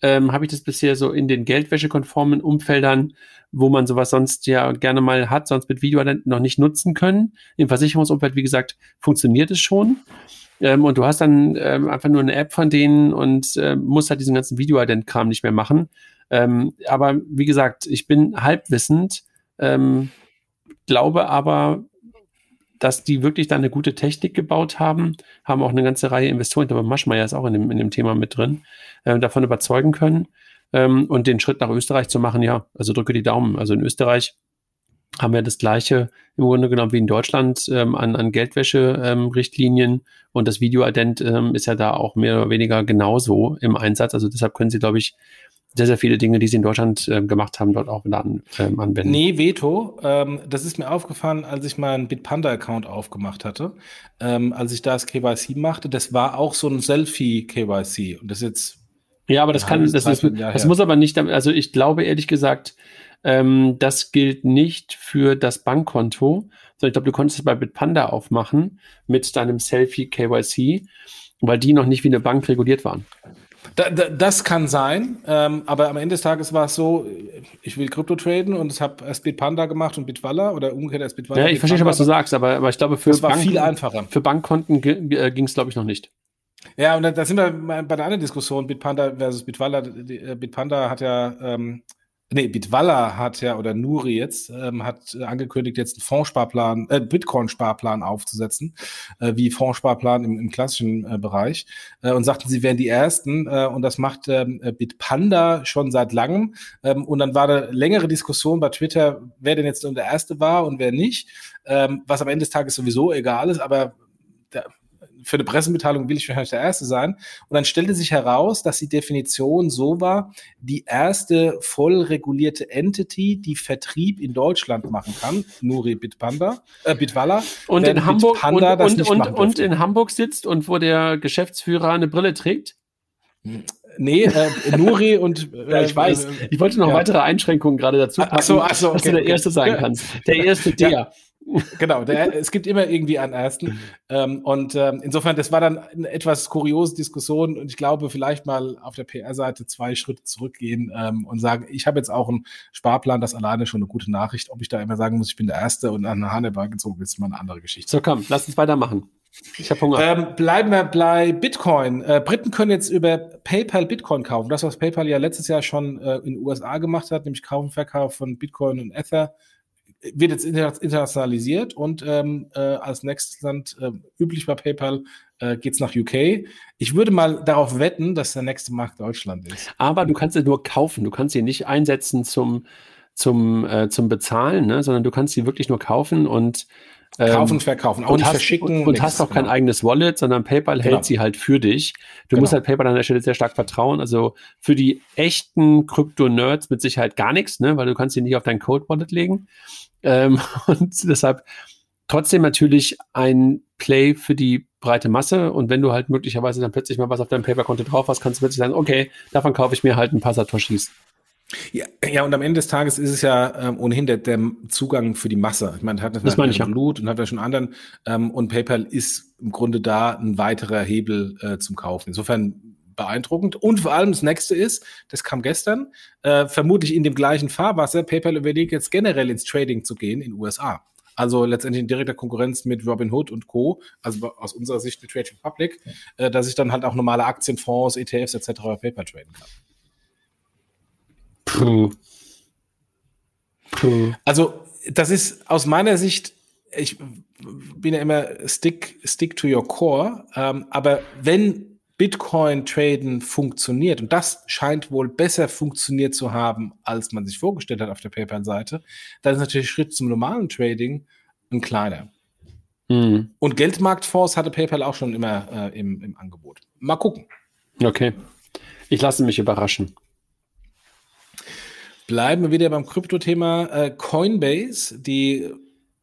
ähm, habe ich das bisher so in den geldwäschekonformen Umfeldern, wo man sowas sonst ja gerne mal hat, sonst mit Videoident noch nicht nutzen können. Im Versicherungsumfeld, wie gesagt, funktioniert es schon. Ähm, und du hast dann ähm, einfach nur eine App von denen und äh, musst halt diesen ganzen Videoident-Kram nicht mehr machen. Ähm, aber wie gesagt, ich bin halbwissend, ähm, glaube aber, dass die wirklich da eine gute Technik gebaut haben, haben auch eine ganze Reihe Investoren, aber Maschmeyer ist auch in dem, in dem Thema mit drin, äh, davon überzeugen können. Ähm, und den Schritt nach Österreich zu machen, ja, also drücke die Daumen. Also in Österreich haben wir das gleiche im Grunde genommen wie in Deutschland ähm, an, an Geldwäsche-Richtlinien ähm, und das Videoident ähm, ist ja da auch mehr oder weniger genauso im Einsatz. Also deshalb können Sie, glaube ich, sehr, sehr viele Dinge, die sie in Deutschland äh, gemacht haben, dort auch wieder an, ähm, anwenden. Nee, Veto. Ähm, das ist mir aufgefallen, als ich meinen Bitpanda-Account aufgemacht hatte. Ähm, als ich das KYC machte, das war auch so ein Selfie-KYC. Und das jetzt. Ja, aber das kann, das, ist, das muss aber nicht, also ich glaube ehrlich gesagt, ähm, das gilt nicht für das Bankkonto, sondern ich glaube, du konntest es bei Bitpanda aufmachen mit deinem Selfie-KYC, weil die noch nicht wie eine Bank reguliert waren. Da, da, das kann sein, ähm, aber am Ende des Tages war es so, ich will Krypto traden und es habe erst Bitpanda gemacht und Bitwalla oder umgekehrt erst Bitwalla. Ja, ich verstehe schon, was du sagst, aber, aber ich glaube, für, das war Banken, viel einfacher. für Bankkonten äh, ging es, glaube ich, noch nicht. Ja, und da, da sind wir bei der anderen Diskussion, Bitpanda versus Bitwalla. Äh, Bitpanda hat ja ähm, nee, Bitwalla hat ja, oder Nuri jetzt, ähm, hat äh, angekündigt, jetzt einen Fondssparplan, äh, Bitcoin-Sparplan aufzusetzen, äh, wie Fondssparplan im, im klassischen äh, Bereich. Äh, und sagten, sie wären die Ersten. Äh, und das macht ähm, Bitpanda schon seit langem. Ähm, und dann war eine längere Diskussion bei Twitter, wer denn jetzt der Erste war und wer nicht. Ähm, was am Ende des Tages sowieso egal ist, aber der, für eine Pressemitteilung will ich wahrscheinlich der Erste sein. Und dann stellte sich heraus, dass die Definition so war, die erste voll regulierte Entity, die Vertrieb in Deutschland machen kann, Nuri Bitpanda, äh, Bitwalla. Und in Hamburg und, und, und, und in Hamburg sitzt und wo der Geschäftsführer eine Brille trägt? Nee, äh, Nuri und äh, ja, ich weiß. Äh, ich wollte noch ja. weitere Einschränkungen gerade dazu packen, ach so, ach so, okay, dass du der okay. Erste sein kannst. Der Erste, der. Ja. Genau, der, es gibt immer irgendwie einen ersten. Ähm, und ähm, insofern, das war dann eine etwas kuriose Diskussion und ich glaube, vielleicht mal auf der PR-Seite zwei Schritte zurückgehen ähm, und sagen, ich habe jetzt auch einen Sparplan, das alleine schon eine gute Nachricht. Ob ich da immer sagen muss, ich bin der Erste und an der Hannebar gezogen ist, mal eine andere Geschichte. So, komm, lass uns weitermachen. Ich habe Hunger. Ähm, bleiben wir bei Bitcoin. Äh, Briten können jetzt über PayPal Bitcoin kaufen. Das, was PayPal ja letztes Jahr schon äh, in den USA gemacht hat, nämlich Kauf und Verkauf von Bitcoin und Ether wird jetzt internationalisiert und ähm, äh, als nächstes Land äh, üblich bei PayPal äh, geht es nach UK. Ich würde mal darauf wetten, dass der nächste Markt Deutschland ist. Aber du kannst sie nur kaufen, du kannst sie nicht einsetzen zum, zum, äh, zum Bezahlen, ne? sondern du kannst sie wirklich nur kaufen und Kaufen, verkaufen, auch und nicht hast, verschicken. Und, und hast auch kein genau. eigenes Wallet, sondern PayPal genau. hält sie halt für dich. Du genau. musst halt PayPal an der Stelle sehr stark vertrauen. Also für die echten Krypto-Nerds mit Sicherheit gar nichts, ne? weil du kannst sie nicht auf dein Code-Wallet legen. Ähm, und deshalb trotzdem natürlich ein Play für die breite Masse. Und wenn du halt möglicherweise dann plötzlich mal was auf deinem Paper-Konto drauf hast, kannst du plötzlich sagen, okay, davon kaufe ich mir halt ein paar Satoshis. Ja, ja, und am Ende des Tages ist es ja ähm, ohnehin der, der Zugang für die Masse. Ich meine, hat das, das meine ich ja. Blut und hat da schon anderen. Ähm, und PayPal ist im Grunde da ein weiterer Hebel äh, zum Kaufen. Insofern beeindruckend. Und vor allem das nächste ist, das kam gestern, äh, vermutlich in dem gleichen Fahrwasser. PayPal überlegt jetzt generell ins Trading zu gehen in den USA. Also letztendlich in direkter Konkurrenz mit Robinhood und Co., also aus unserer Sicht mit Trade Republic, äh, dass ich dann halt auch normale Aktienfonds, ETFs etc. PayPal traden kann. Puh. Puh. Also, das ist aus meiner Sicht, ich bin ja immer stick, stick to your core, ähm, aber wenn Bitcoin-Traden funktioniert, und das scheint wohl besser funktioniert zu haben, als man sich vorgestellt hat auf der PayPal-Seite, dann ist natürlich Schritt zum normalen Trading ein kleiner. Mhm. Und Geldmarktfonds hatte PayPal auch schon immer äh, im, im Angebot. Mal gucken. Okay. Ich lasse mich überraschen. Bleiben wir wieder beim Krypto-Thema. Äh, Coinbase, die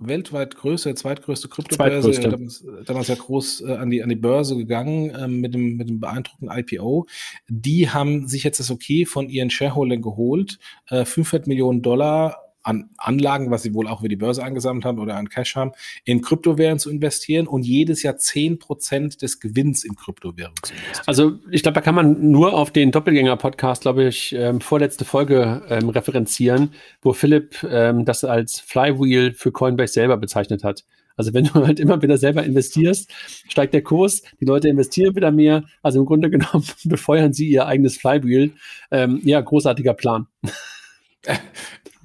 weltweit größte, zweitgrößte Kryptobörse, damals, damals ja groß äh, an, die, an die Börse gegangen äh, mit, dem, mit dem beeindruckenden IPO. Die haben sich jetzt das Okay von ihren Shareholdern geholt, äh, 500 Millionen Dollar an Anlagen, was sie wohl auch über die Börse angesammelt haben oder an Cash haben, in Kryptowährungen zu investieren und jedes Jahr zehn Prozent des Gewinns in Kryptowährungen zu investieren. Also ich glaube, da kann man nur auf den Doppelgänger-Podcast, glaube ich, ähm, vorletzte Folge ähm, referenzieren, wo Philipp ähm, das als Flywheel für Coinbase selber bezeichnet hat. Also wenn du halt immer wieder selber investierst, steigt der Kurs, die Leute investieren wieder mehr. Also im Grunde genommen befeuern sie ihr eigenes Flywheel. Ähm, ja, großartiger Plan.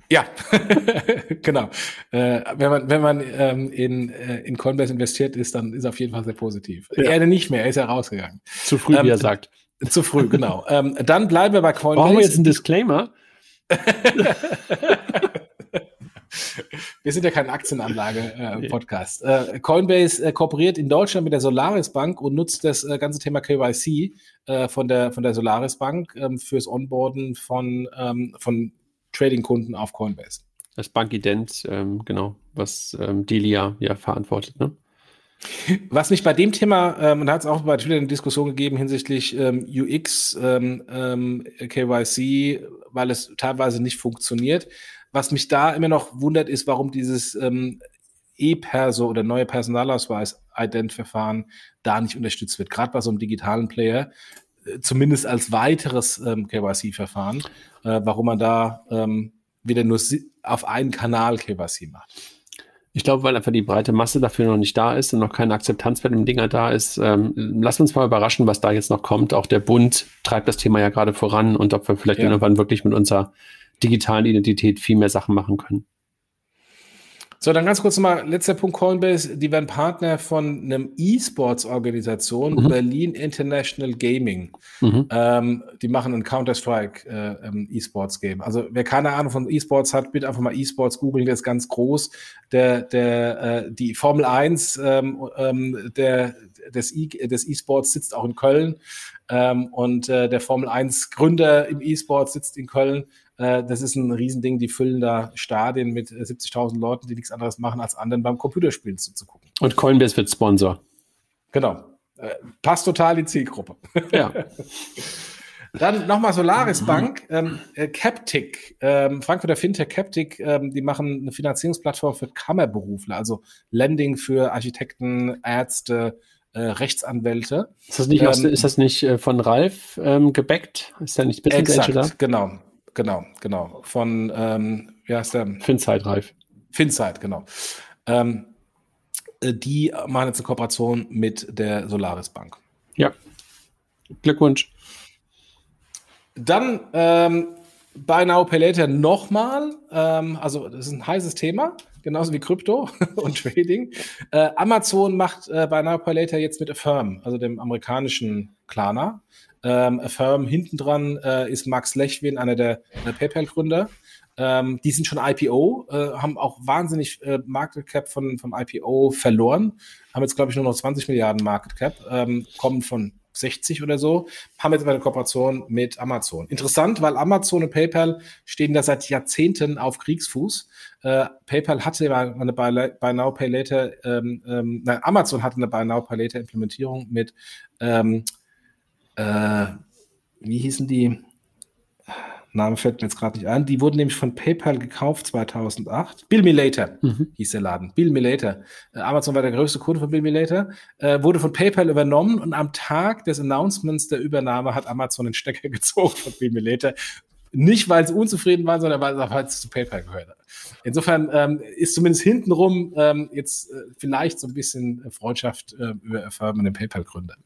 Ja, genau. Äh, wenn man, wenn man ähm, in, äh, in Coinbase investiert ist, dann ist auf jeden Fall sehr positiv. Ja. Er nicht mehr, er ist ja rausgegangen. Zu früh, ähm, wie er sagt. Zu früh, genau. ähm, dann bleiben wir bei Coinbase. Brauchen wir jetzt einen Disclaimer? wir sind ja kein Aktienanlage-Podcast. Äh, äh, Coinbase äh, kooperiert in Deutschland mit der Solaris Bank und nutzt das äh, ganze Thema KYC äh, von, der, von der Solaris Bank ähm, fürs Onboarden von, ähm, von Trading-Kunden auf Coinbase. Das Bankident, ähm, genau, was ähm, Delia ja verantwortet, ne? Was mich bei dem Thema, ähm, und da hat es auch bei Twitter eine Diskussion gegeben hinsichtlich ähm, UX, ähm, ähm KYC, weil es teilweise nicht funktioniert. Was mich da immer noch wundert, ist, warum dieses ähm, E-Perso oder neue Personalausweis-Ident-Verfahren da nicht unterstützt wird. Gerade bei so einem digitalen Player zumindest als weiteres ähm, KYC-Verfahren, äh, warum man da ähm, wieder nur auf einen Kanal KYC macht. Ich glaube, weil einfach die breite Masse dafür noch nicht da ist und noch keine Akzeptanz bei dem Dinger da ist. Ähm, lass uns mal überraschen, was da jetzt noch kommt. Auch der Bund treibt das Thema ja gerade voran und ob wir vielleicht ja. irgendwann wirklich mit unserer digitalen Identität viel mehr Sachen machen können. So, dann ganz kurz mal, letzter Punkt Coinbase, die werden Partner von einem E-Sports-Organisation, mhm. Berlin International Gaming. Mhm. Ähm, die machen ein Counter-Strike äh, ähm, E-Sports-Game. Also wer keine Ahnung von E-Sports hat, bitte einfach mal E-Sports googeln, der ist ganz groß. Der, der, äh, die Formel 1 ähm, ähm, der, des E-Sports sitzt auch in Köln. Ähm, und äh, der Formel 1 Gründer im E-Sport sitzt in Köln. Äh, das ist ein Riesending, die füllen da Stadien mit 70.000 äh, Leuten, die nichts anderes machen, als anderen beim Computerspielen zuzugucken. Und Coinbase wird Sponsor. Genau. Äh, passt total die Zielgruppe. Ja. Dann nochmal Solaris. Bank, ähm, äh, Captic, ähm, Frankfurter Fintech Captic, ähm, die machen eine Finanzierungsplattform für Kammerberufler, also Lending für Architekten, Ärzte, äh, Rechtsanwälte. Ist das nicht, ähm, aus, ist das nicht äh, von Ralf ähm, gebackt? Ist da nicht Business exakt, da? Genau, genau, genau. Von, ähm, wie heißt der? Finzeit Ralf. Finzeit, genau. Ähm, äh, die machen jetzt eine Kooperation mit der Solaris Bank. Ja. Glückwunsch. Dann ähm, Buy Now Pay Later nochmal. Ähm, also das ist ein heißes Thema genauso wie Krypto und Trading. Äh, Amazon macht äh, bei Now Pay Later jetzt mit Affirm, also dem amerikanischen Klarna. Ähm, Affirm hinten dran äh, ist Max Lechwin, einer der, der PayPal-Gründer. Ähm, die sind schon IPO, äh, haben auch wahnsinnig äh, Market Cap von, vom IPO verloren, haben jetzt, glaube ich, nur noch 20 Milliarden Market Cap, ähm, kommen von 60 oder so, haben jetzt eine Kooperation mit Amazon. Interessant, weil Amazon und PayPal stehen da seit Jahrzehnten auf Kriegsfuß. Äh, PayPal hatte eine Buy Now Pay Later, ähm, ähm, nein, Amazon hatte eine Buy Now Pay Later Implementierung mit, ähm, äh, wie hießen die? Name fällt mir jetzt gerade nicht ein. Die wurden nämlich von PayPal gekauft 2008. Bill Me Later mhm. hieß der Laden. Bill Me Later. Äh, Amazon war der größte Kunde von Bill Me Later. Äh, wurde von PayPal übernommen und am Tag des Announcements der Übernahme hat Amazon den Stecker gezogen von Bill Me Later. Nicht, weil sie unzufrieden waren, sondern weil es zu PayPal gehörte. Insofern ähm, ist zumindest hintenrum ähm, jetzt äh, vielleicht so ein bisschen Freundschaft äh, über Firmen und den PayPal-Gründern.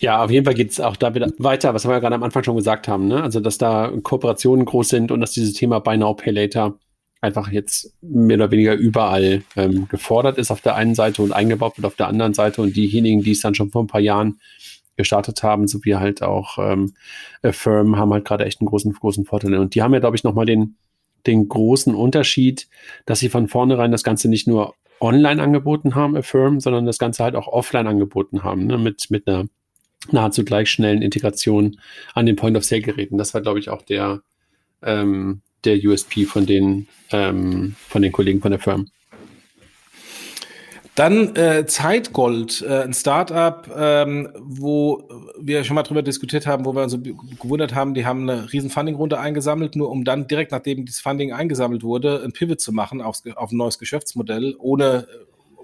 Ja, auf jeden Fall geht es auch da wieder weiter, was wir ja gerade am Anfang schon gesagt haben, ne? Also, dass da Kooperationen groß sind und dass dieses Thema Buy Now, Pay Later einfach jetzt mehr oder weniger überall ähm, gefordert ist auf der einen Seite und eingebaut wird auf der anderen Seite und diejenigen, die es dann schon vor ein paar Jahren gestartet haben, sowie halt auch ähm, Firm, haben halt gerade echt einen großen, großen Vorteil. Und die haben ja, glaube ich, nochmal den, den großen Unterschied, dass sie von vornherein das Ganze nicht nur online angeboten haben, Affirm, sondern das Ganze halt auch offline angeboten haben, ne? mit, mit einer nahezu gleich schnellen Integration an den Point-of-Sale-Geräten. Das war, glaube ich, auch der, ähm, der USP von den, ähm, von den Kollegen von der Firma. Dann äh, Zeitgold, äh, ein Startup, ähm, wo wir schon mal drüber diskutiert haben, wo wir uns gewundert haben, die haben eine riesen Funding-Runde eingesammelt, nur um dann direkt nachdem das Funding eingesammelt wurde, ein Pivot zu machen aufs, auf ein neues Geschäftsmodell, ohne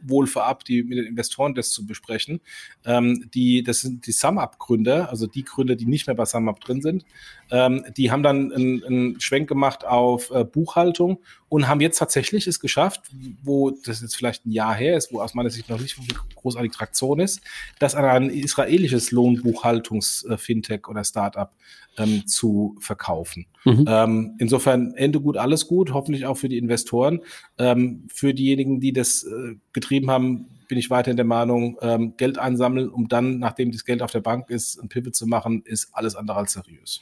wohl vorab, die mit den Investoren das zu besprechen. Ähm, die, das sind die SumUp-Gründer, also die Gründer, die nicht mehr bei SumUp drin sind. Ähm, die haben dann einen, einen Schwenk gemacht auf äh, Buchhaltung und haben jetzt tatsächlich es geschafft, wo das jetzt vielleicht ein Jahr her ist, wo aus meiner Sicht noch nicht großartig Traktion ist, dass ein israelisches Lohnbuchhaltungs-Fintech oder Startup ähm, zu verkaufen. Mhm. Ähm, insofern Ende gut, alles gut, hoffentlich auch für die Investoren. Ähm, für diejenigen, die das äh, getrieben haben, bin ich weiterhin der Meinung, ähm, Geld einsammeln, um dann, nachdem das Geld auf der Bank ist, ein Pivot zu machen, ist alles andere als seriös.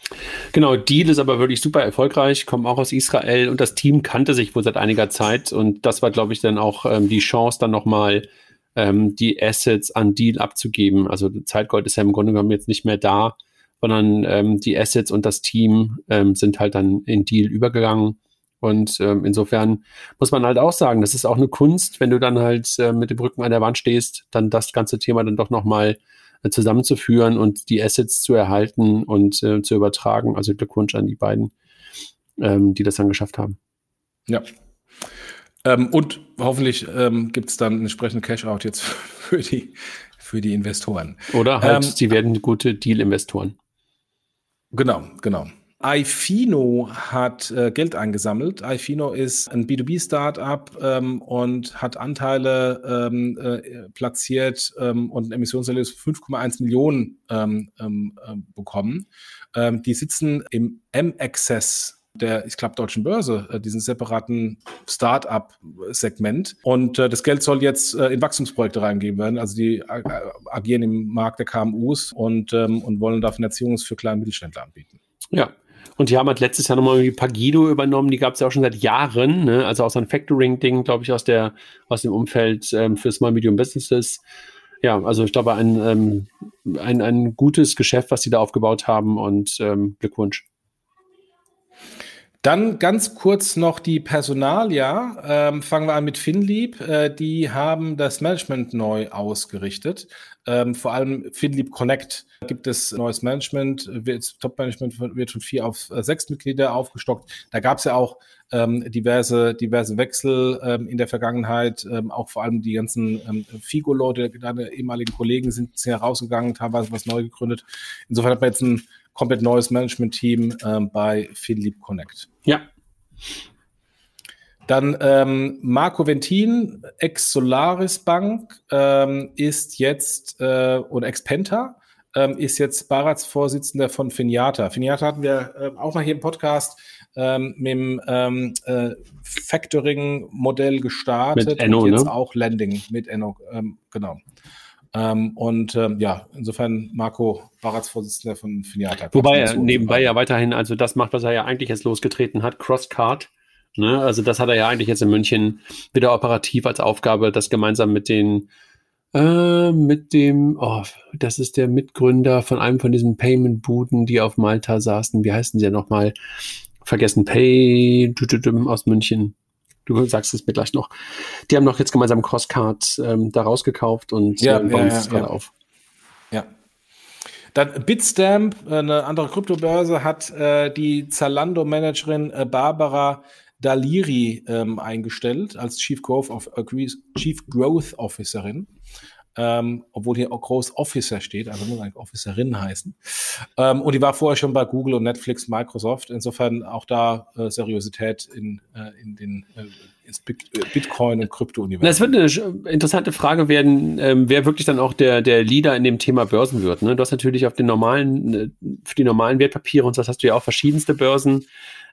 Genau, Deal ist aber wirklich super erfolgreich, kommen auch aus Israel und das Team kannte sich wohl seit einiger Zeit und das war, glaube ich, dann auch ähm, die Chance, dann nochmal ähm, die Assets an Deal abzugeben. Also Zeitgold ist ja im Grunde genommen jetzt nicht mehr da, sondern ähm, die Assets und das Team ähm, sind halt dann in Deal übergegangen. Und ähm, insofern muss man halt auch sagen, das ist auch eine Kunst, wenn du dann halt äh, mit dem Rücken an der Wand stehst, dann das ganze Thema dann doch nochmal äh, zusammenzuführen und die Assets zu erhalten und äh, zu übertragen. Also Glückwunsch an die beiden, ähm, die das dann geschafft haben. Ja. Ähm, und hoffentlich ähm, gibt es dann entsprechende Cash-out jetzt für die, für die Investoren. Oder halt, ähm, sie werden gute Deal-Investoren. Genau, genau. iFino hat äh, Geld eingesammelt. iFino ist ein B2B-Startup ähm, und hat Anteile ähm, äh, platziert ähm, und ein Emissionserlös 5,1 Millionen ähm, ähm, äh, bekommen. Ähm, die sitzen im M-Access der, ich glaube, deutschen Börse, äh, diesen separaten Start-up-Segment. Und äh, das Geld soll jetzt äh, in Wachstumsprojekte reingeben werden. Also die äh, agieren im Markt der KMUs und, ähm, und wollen da Finanzierung für kleine Mittelständler anbieten. Ja. Und die haben halt letztes Jahr nochmal irgendwie Pagido übernommen, die gab es ja auch schon seit Jahren, ne? also aus einem Factoring-Ding, glaube ich, aus, der, aus dem Umfeld ähm, für Small Medium Businesses. Ja, also ich glaube, ein, ähm, ein, ein gutes Geschäft, was sie da aufgebaut haben und ähm, Glückwunsch. Dann ganz kurz noch die Personalia. Ähm, fangen wir an mit Finlieb. Äh, die haben das Management neu ausgerichtet. Ähm, vor allem Finlieb Connect gibt es neues Management. Top-Management wird von vier auf äh, sechs Mitglieder aufgestockt. Da gab es ja auch ähm, diverse, diverse Wechsel ähm, in der Vergangenheit. Ähm, auch vor allem die ganzen ähm, FIGO-Leute, deine ehemaligen Kollegen sind sehr rausgegangen, teilweise was neu gegründet. Insofern hat man jetzt ein komplett neues Management-Team ähm, bei Philipp Connect. Ja. Dann ähm, Marco Ventin, ex-Solaris Bank, ähm, ist jetzt, äh, oder ex-Penta, ähm, ist jetzt Beiratsvorsitzender von Finiata. Finiata hatten wir äh, auch mal hier im Podcast ähm, mit dem ähm, äh, Factoring-Modell gestartet mit Enno, und jetzt ne? auch Lending mit Enno, ähm, genau. Ähm, und ähm, ja, insofern Marco Beiratsvorsitzender von Finiata. Wobei er nebenbei ja weiterhin also das macht, was er ja eigentlich jetzt losgetreten hat, Crosscard. Ne? Also das hat er ja eigentlich jetzt in München wieder operativ als Aufgabe, das gemeinsam mit den äh, mit dem, oh, das ist der Mitgründer von einem von diesen Payment-Buden, die auf Malta saßen. Wie heißen sie ja nochmal? Vergessen, Pay aus München du sagst es mir gleich noch. Die haben noch jetzt gemeinsam Crosscard ähm, da rausgekauft und ja, äh, bauen ja, es ja, gerade auf. Ja. Dann Bitstamp, eine andere Kryptobörse, hat äh, die Zalando-Managerin äh, Barbara Daliri ähm, eingestellt als Chief Growth, of, äh, Chief Growth Officerin ähm, obwohl hier auch Groß Officer steht, also muss eigentlich Officerin heißen. Ähm, und die war vorher schon bei Google und Netflix, Microsoft. Insofern auch da äh, Seriosität in, äh, in den äh, ins äh, Bitcoin und Krypto-Universum. Es wird eine interessante Frage werden, ähm, wer wirklich dann auch der, der Leader in dem Thema Börsen wird. Ne? Du hast natürlich auf den normalen, äh, für die normalen Wertpapiere und das hast du ja auch verschiedenste Börsen.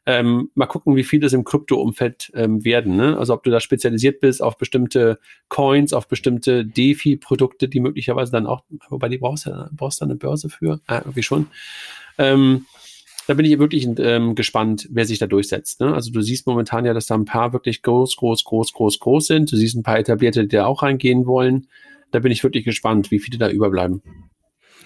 Ähm, mal gucken, wie viele es im Krypto-Umfeld ähm, werden. Ne? Also ob du da spezialisiert bist auf bestimmte Coins, auf bestimmte DeFi-Produkte, die möglicherweise dann auch, wobei die brauchst du brauchst da eine Börse für, ah, irgendwie schon. Ähm, da bin ich wirklich ähm, gespannt, wer sich da durchsetzt. Ne? Also du siehst momentan ja, dass da ein paar wirklich groß, groß, groß, groß, groß sind. Du siehst ein paar etablierte, die da auch reingehen wollen. Da bin ich wirklich gespannt, wie viele da überbleiben.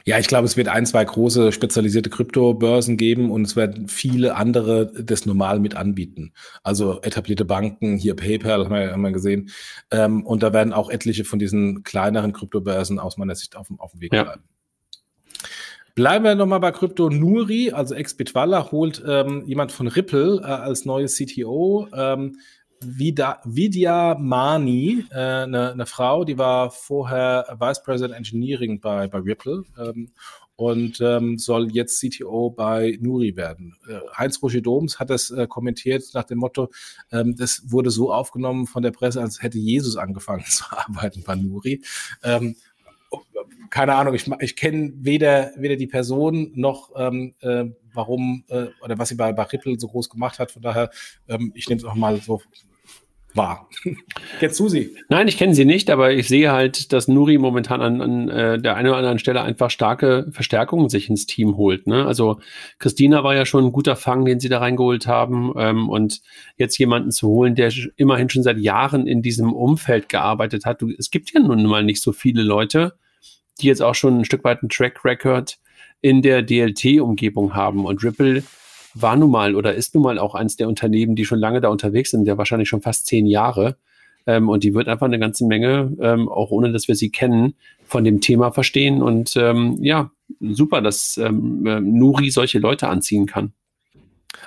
Ja, ich glaube, es wird ein, zwei große spezialisierte Kryptobörsen geben und es werden viele andere das normal mit anbieten. Also etablierte Banken, hier PayPal haben wir, haben wir gesehen. Ähm, und da werden auch etliche von diesen kleineren Kryptobörsen aus meiner Sicht auf, auf dem Weg ja. bleiben. Bleiben wir nochmal bei Krypto. Nuri, also Ex-Bitwala, holt ähm, jemand von Ripple äh, als neues CTO. Ähm, Vida, Vidya Mani, äh, eine, eine Frau, die war vorher Vice President Engineering bei, bei Ripple ähm, und ähm, soll jetzt CTO bei Nuri werden. Äh, Heinz Roger Doms hat das äh, kommentiert nach dem Motto, ähm, das wurde so aufgenommen von der Presse, als hätte Jesus angefangen zu arbeiten bei Nuri. Ähm, keine Ahnung, ich, ich kenne weder, weder die Person noch ähm, äh, warum äh, oder was sie bei, bei Ripple so groß gemacht hat. Von daher, ähm, ich nehme es auch mal so wahr. Du sie? Nein, ich kenne sie nicht, aber ich sehe halt, dass Nuri momentan an, an äh, der einen oder anderen Stelle einfach starke Verstärkungen sich ins Team holt. Ne? Also Christina war ja schon ein guter Fang, den sie da reingeholt haben. Ähm, und jetzt jemanden zu holen, der immerhin schon seit Jahren in diesem Umfeld gearbeitet hat. Du, es gibt ja nun mal nicht so viele Leute, die jetzt auch schon ein Stück weit einen Track Record in der DLT-Umgebung haben. Und Ripple war nun mal oder ist nun mal auch eines der Unternehmen, die schon lange da unterwegs sind, der wahrscheinlich schon fast zehn Jahre. Ähm, und die wird einfach eine ganze Menge, ähm, auch ohne dass wir sie kennen, von dem Thema verstehen. Und ähm, ja, super, dass ähm, äh, Nuri solche Leute anziehen kann.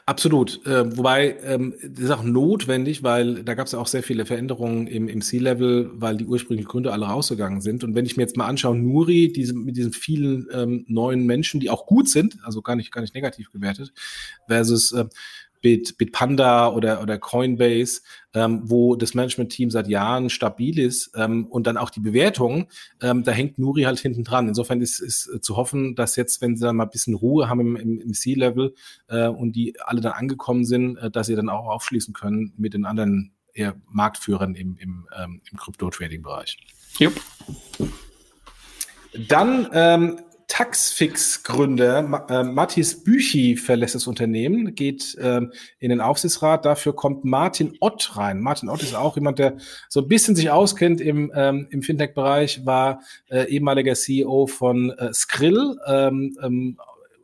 Absolut. Äh, wobei, ähm, das ist auch notwendig, weil da gab es ja auch sehr viele Veränderungen im, im C-Level, weil die ursprünglichen Gründe alle rausgegangen sind. Und wenn ich mir jetzt mal anschaue, Nuri, diese, mit diesen vielen ähm, neuen Menschen, die auch gut sind, also gar nicht, gar nicht negativ gewertet, versus äh, Bit, Bitpanda oder, oder Coinbase, ähm, wo das Management-Team seit Jahren stabil ist ähm, und dann auch die Bewertung, ähm, da hängt Nuri halt hinten dran. Insofern ist, ist zu hoffen, dass jetzt, wenn sie dann mal ein bisschen Ruhe haben im, im, im C-Level äh, und die alle dann angekommen sind, äh, dass sie dann auch aufschließen können mit den anderen eher Marktführern im, im, ähm, im Krypto-Trading-Bereich. Yep. Dann ähm, Taxfix-Gründer äh, Mathis Büchi verlässt das Unternehmen, geht ähm, in den Aufsichtsrat. Dafür kommt Martin Ott rein. Martin Ott ist auch jemand, der so ein bisschen sich auskennt im, ähm, im Fintech-Bereich, war äh, ehemaliger CEO von äh, Skrill, ähm, ähm,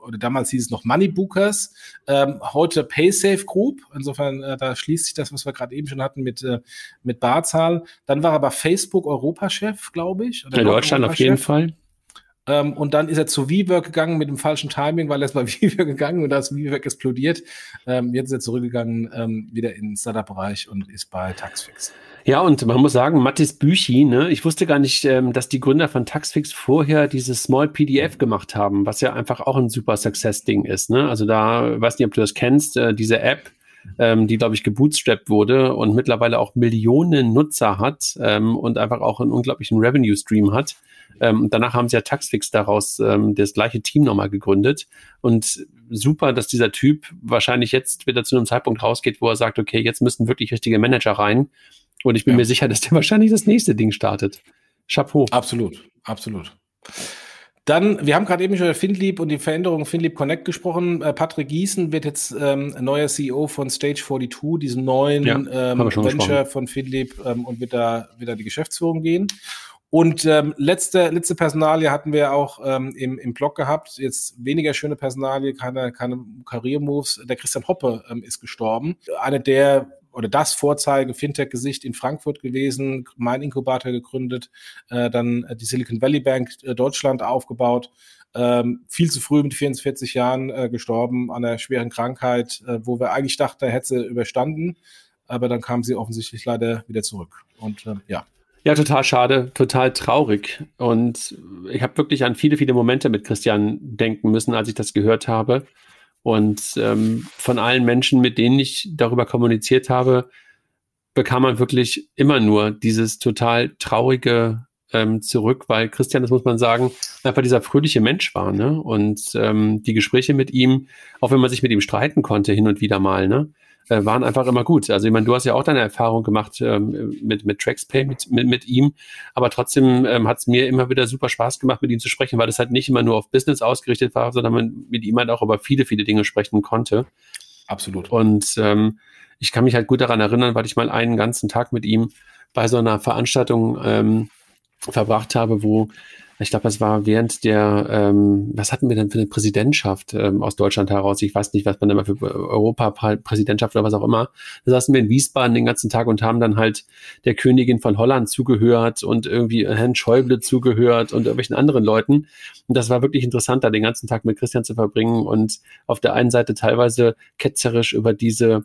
oder damals hieß es noch Moneybookers, ähm, heute PaySafe Group. Insofern, äh, da schließt sich das, was wir gerade eben schon hatten mit, äh, mit Barzahl. Dann war er aber Facebook Europachef, glaube ich. in Deutschland auf jeden Fall. Ähm, und dann ist er zu WeWork gegangen mit dem falschen Timing, weil er ist bei WeWork gegangen und da ist WeWork explodiert. Ähm, jetzt ist er zurückgegangen, ähm, wieder in den Startup-Bereich und ist bei Taxfix. Ja, und man muss sagen, Mathis Büchi, ne, ich wusste gar nicht, ähm, dass die Gründer von Taxfix vorher dieses Small PDF gemacht haben, was ja einfach auch ein super Success-Ding ist. Ne? Also da, weiß nicht, ob du das kennst, äh, diese App, ähm, die, glaube ich, gebootstrapped wurde und mittlerweile auch Millionen Nutzer hat ähm, und einfach auch einen unglaublichen Revenue-Stream hat. Ähm, danach haben sie ja Taxfix daraus ähm, das gleiche Team nochmal gegründet. Und super, dass dieser Typ wahrscheinlich jetzt wieder zu einem Zeitpunkt rausgeht, wo er sagt, okay, jetzt müssen wirklich richtige Manager rein. Und ich bin ja. mir sicher, dass der wahrscheinlich das nächste Ding startet. Chapeau. Absolut, absolut. Dann, wir haben gerade eben schon über FinLeap und die Veränderung FinLeap Connect gesprochen. Äh, Patrick Gießen wird jetzt ähm, neuer CEO von Stage 42, diesem neuen ja, ähm, Venture gesprochen. von FinLeap ähm, und wird da wieder die Geschäftsführung gehen. Und ähm, letzte, letzte Personalie hatten wir auch ähm, im, im Blog gehabt. Jetzt weniger schöne Personalie, keine, keine Karrieremoves. Der Christian Hoppe ähm, ist gestorben. Einer der oder das Vorzeige Fintech-Gesicht in Frankfurt gewesen, mein Inkubator gegründet, äh, dann die Silicon Valley Bank äh, Deutschland aufgebaut. Ähm, viel zu früh mit 44 Jahren äh, gestorben an einer schweren Krankheit, äh, wo wir eigentlich dachten, er hätte sie überstanden. Aber dann kam sie offensichtlich leider wieder zurück. Und äh, ja, ja, total schade, total traurig. Und ich habe wirklich an viele, viele Momente mit Christian denken müssen, als ich das gehört habe. Und ähm, von allen Menschen, mit denen ich darüber kommuniziert habe, bekam man wirklich immer nur dieses total traurige ähm, zurück, weil Christian, das muss man sagen, einfach dieser fröhliche Mensch war. Ne? Und ähm, die Gespräche mit ihm, auch wenn man sich mit ihm streiten konnte, hin und wieder mal, ne? Äh, waren einfach immer gut. Also ich meine, du hast ja auch deine Erfahrung gemacht ähm, mit, mit TraxPay, mit, mit, mit ihm, aber trotzdem ähm, hat es mir immer wieder super Spaß gemacht, mit ihm zu sprechen, weil das halt nicht immer nur auf Business ausgerichtet war, sondern man mit ihm halt auch über viele, viele Dinge sprechen konnte. Absolut. Und ähm, ich kann mich halt gut daran erinnern, weil ich mal einen ganzen Tag mit ihm bei so einer Veranstaltung ähm, verbracht habe, wo ich glaube, das war während der, ähm, was hatten wir denn für eine Präsidentschaft ähm, aus Deutschland heraus? Ich weiß nicht, was man immer für Europapräsidentschaft oder was auch immer. Da saßen wir in Wiesbaden den ganzen Tag und haben dann halt der Königin von Holland zugehört und irgendwie Herrn Schäuble zugehört und irgendwelchen anderen Leuten. Und das war wirklich interessant, da den ganzen Tag mit Christian zu verbringen und auf der einen Seite teilweise ketzerisch über diese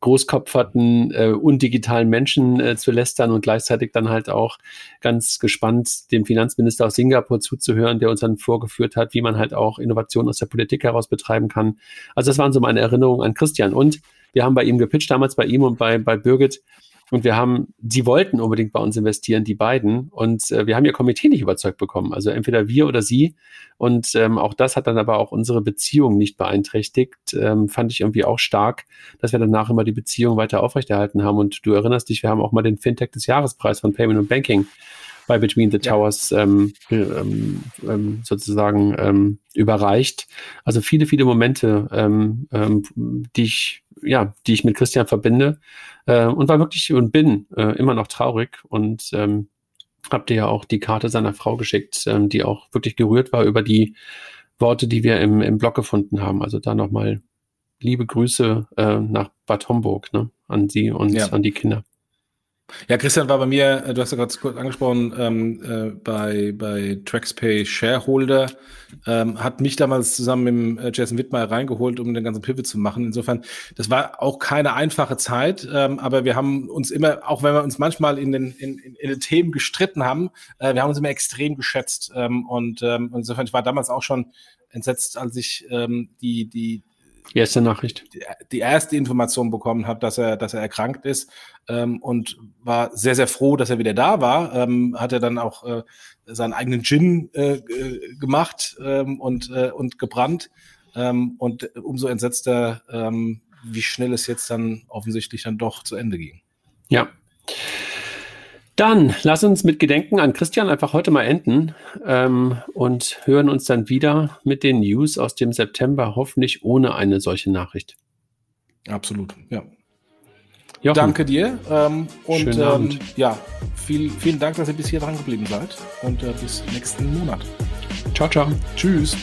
großkopferten, äh, undigitalen Menschen äh, zu lästern und gleichzeitig dann halt auch ganz gespannt dem Finanzminister aus Singapur zuzuhören, der uns dann vorgeführt hat, wie man halt auch Innovationen aus der Politik heraus betreiben kann. Also das waren so meine Erinnerungen an Christian. Und wir haben bei ihm gepitcht, damals bei ihm und bei, bei Birgit, und wir haben, die wollten unbedingt bei uns investieren, die beiden. Und äh, wir haben ihr Komitee nicht überzeugt bekommen. Also entweder wir oder sie. Und ähm, auch das hat dann aber auch unsere Beziehung nicht beeinträchtigt. Ähm, fand ich irgendwie auch stark, dass wir danach immer die Beziehung weiter aufrechterhalten haben. Und du erinnerst dich, wir haben auch mal den Fintech des Jahrespreis von Payment und Banking bei Between the Towers ähm, ähm, ähm, sozusagen ähm, überreicht. Also viele, viele Momente, ähm, ähm, die ich ja, die ich mit Christian verbinde äh, und war wirklich und bin äh, immer noch traurig und ähm, habe dir ja auch die Karte seiner Frau geschickt, ähm, die auch wirklich gerührt war über die Worte, die wir im, im Blog gefunden haben. Also da nochmal liebe Grüße äh, nach Bad Homburg ne, an sie und ja. an die Kinder. Ja, Christian war bei mir, äh, du hast ja gerade kurz angesprochen, ähm, äh, bei, bei TraxPay Shareholder, ähm, hat mich damals zusammen mit äh, Jason Wittmeier reingeholt, um den ganzen Pivot zu machen. Insofern, das war auch keine einfache Zeit, ähm, aber wir haben uns immer, auch wenn wir uns manchmal in den, in, in, den Themen gestritten haben, äh, wir haben uns immer extrem geschätzt. Ähm, und ähm, insofern, ich war damals auch schon entsetzt, als ich ähm, die, die, die erste Nachricht. Die, die erste Information bekommen habe, dass er, dass er erkrankt ist ähm, und war sehr, sehr froh, dass er wieder da war. Ähm, hat er dann auch äh, seinen eigenen Gin äh, gemacht ähm, und, äh, und gebrannt. Ähm, und umso entsetzter, ähm, wie schnell es jetzt dann offensichtlich dann doch zu Ende ging. Ja. Dann lass uns mit Gedenken an Christian einfach heute mal enden ähm, und hören uns dann wieder mit den News aus dem September, hoffentlich ohne eine solche Nachricht. Absolut, ja. Jochen. Danke dir ähm, und ähm, ja, viel, vielen Dank, dass ihr bis hier dran geblieben seid und äh, bis nächsten Monat. Ciao, ciao. Tschüss.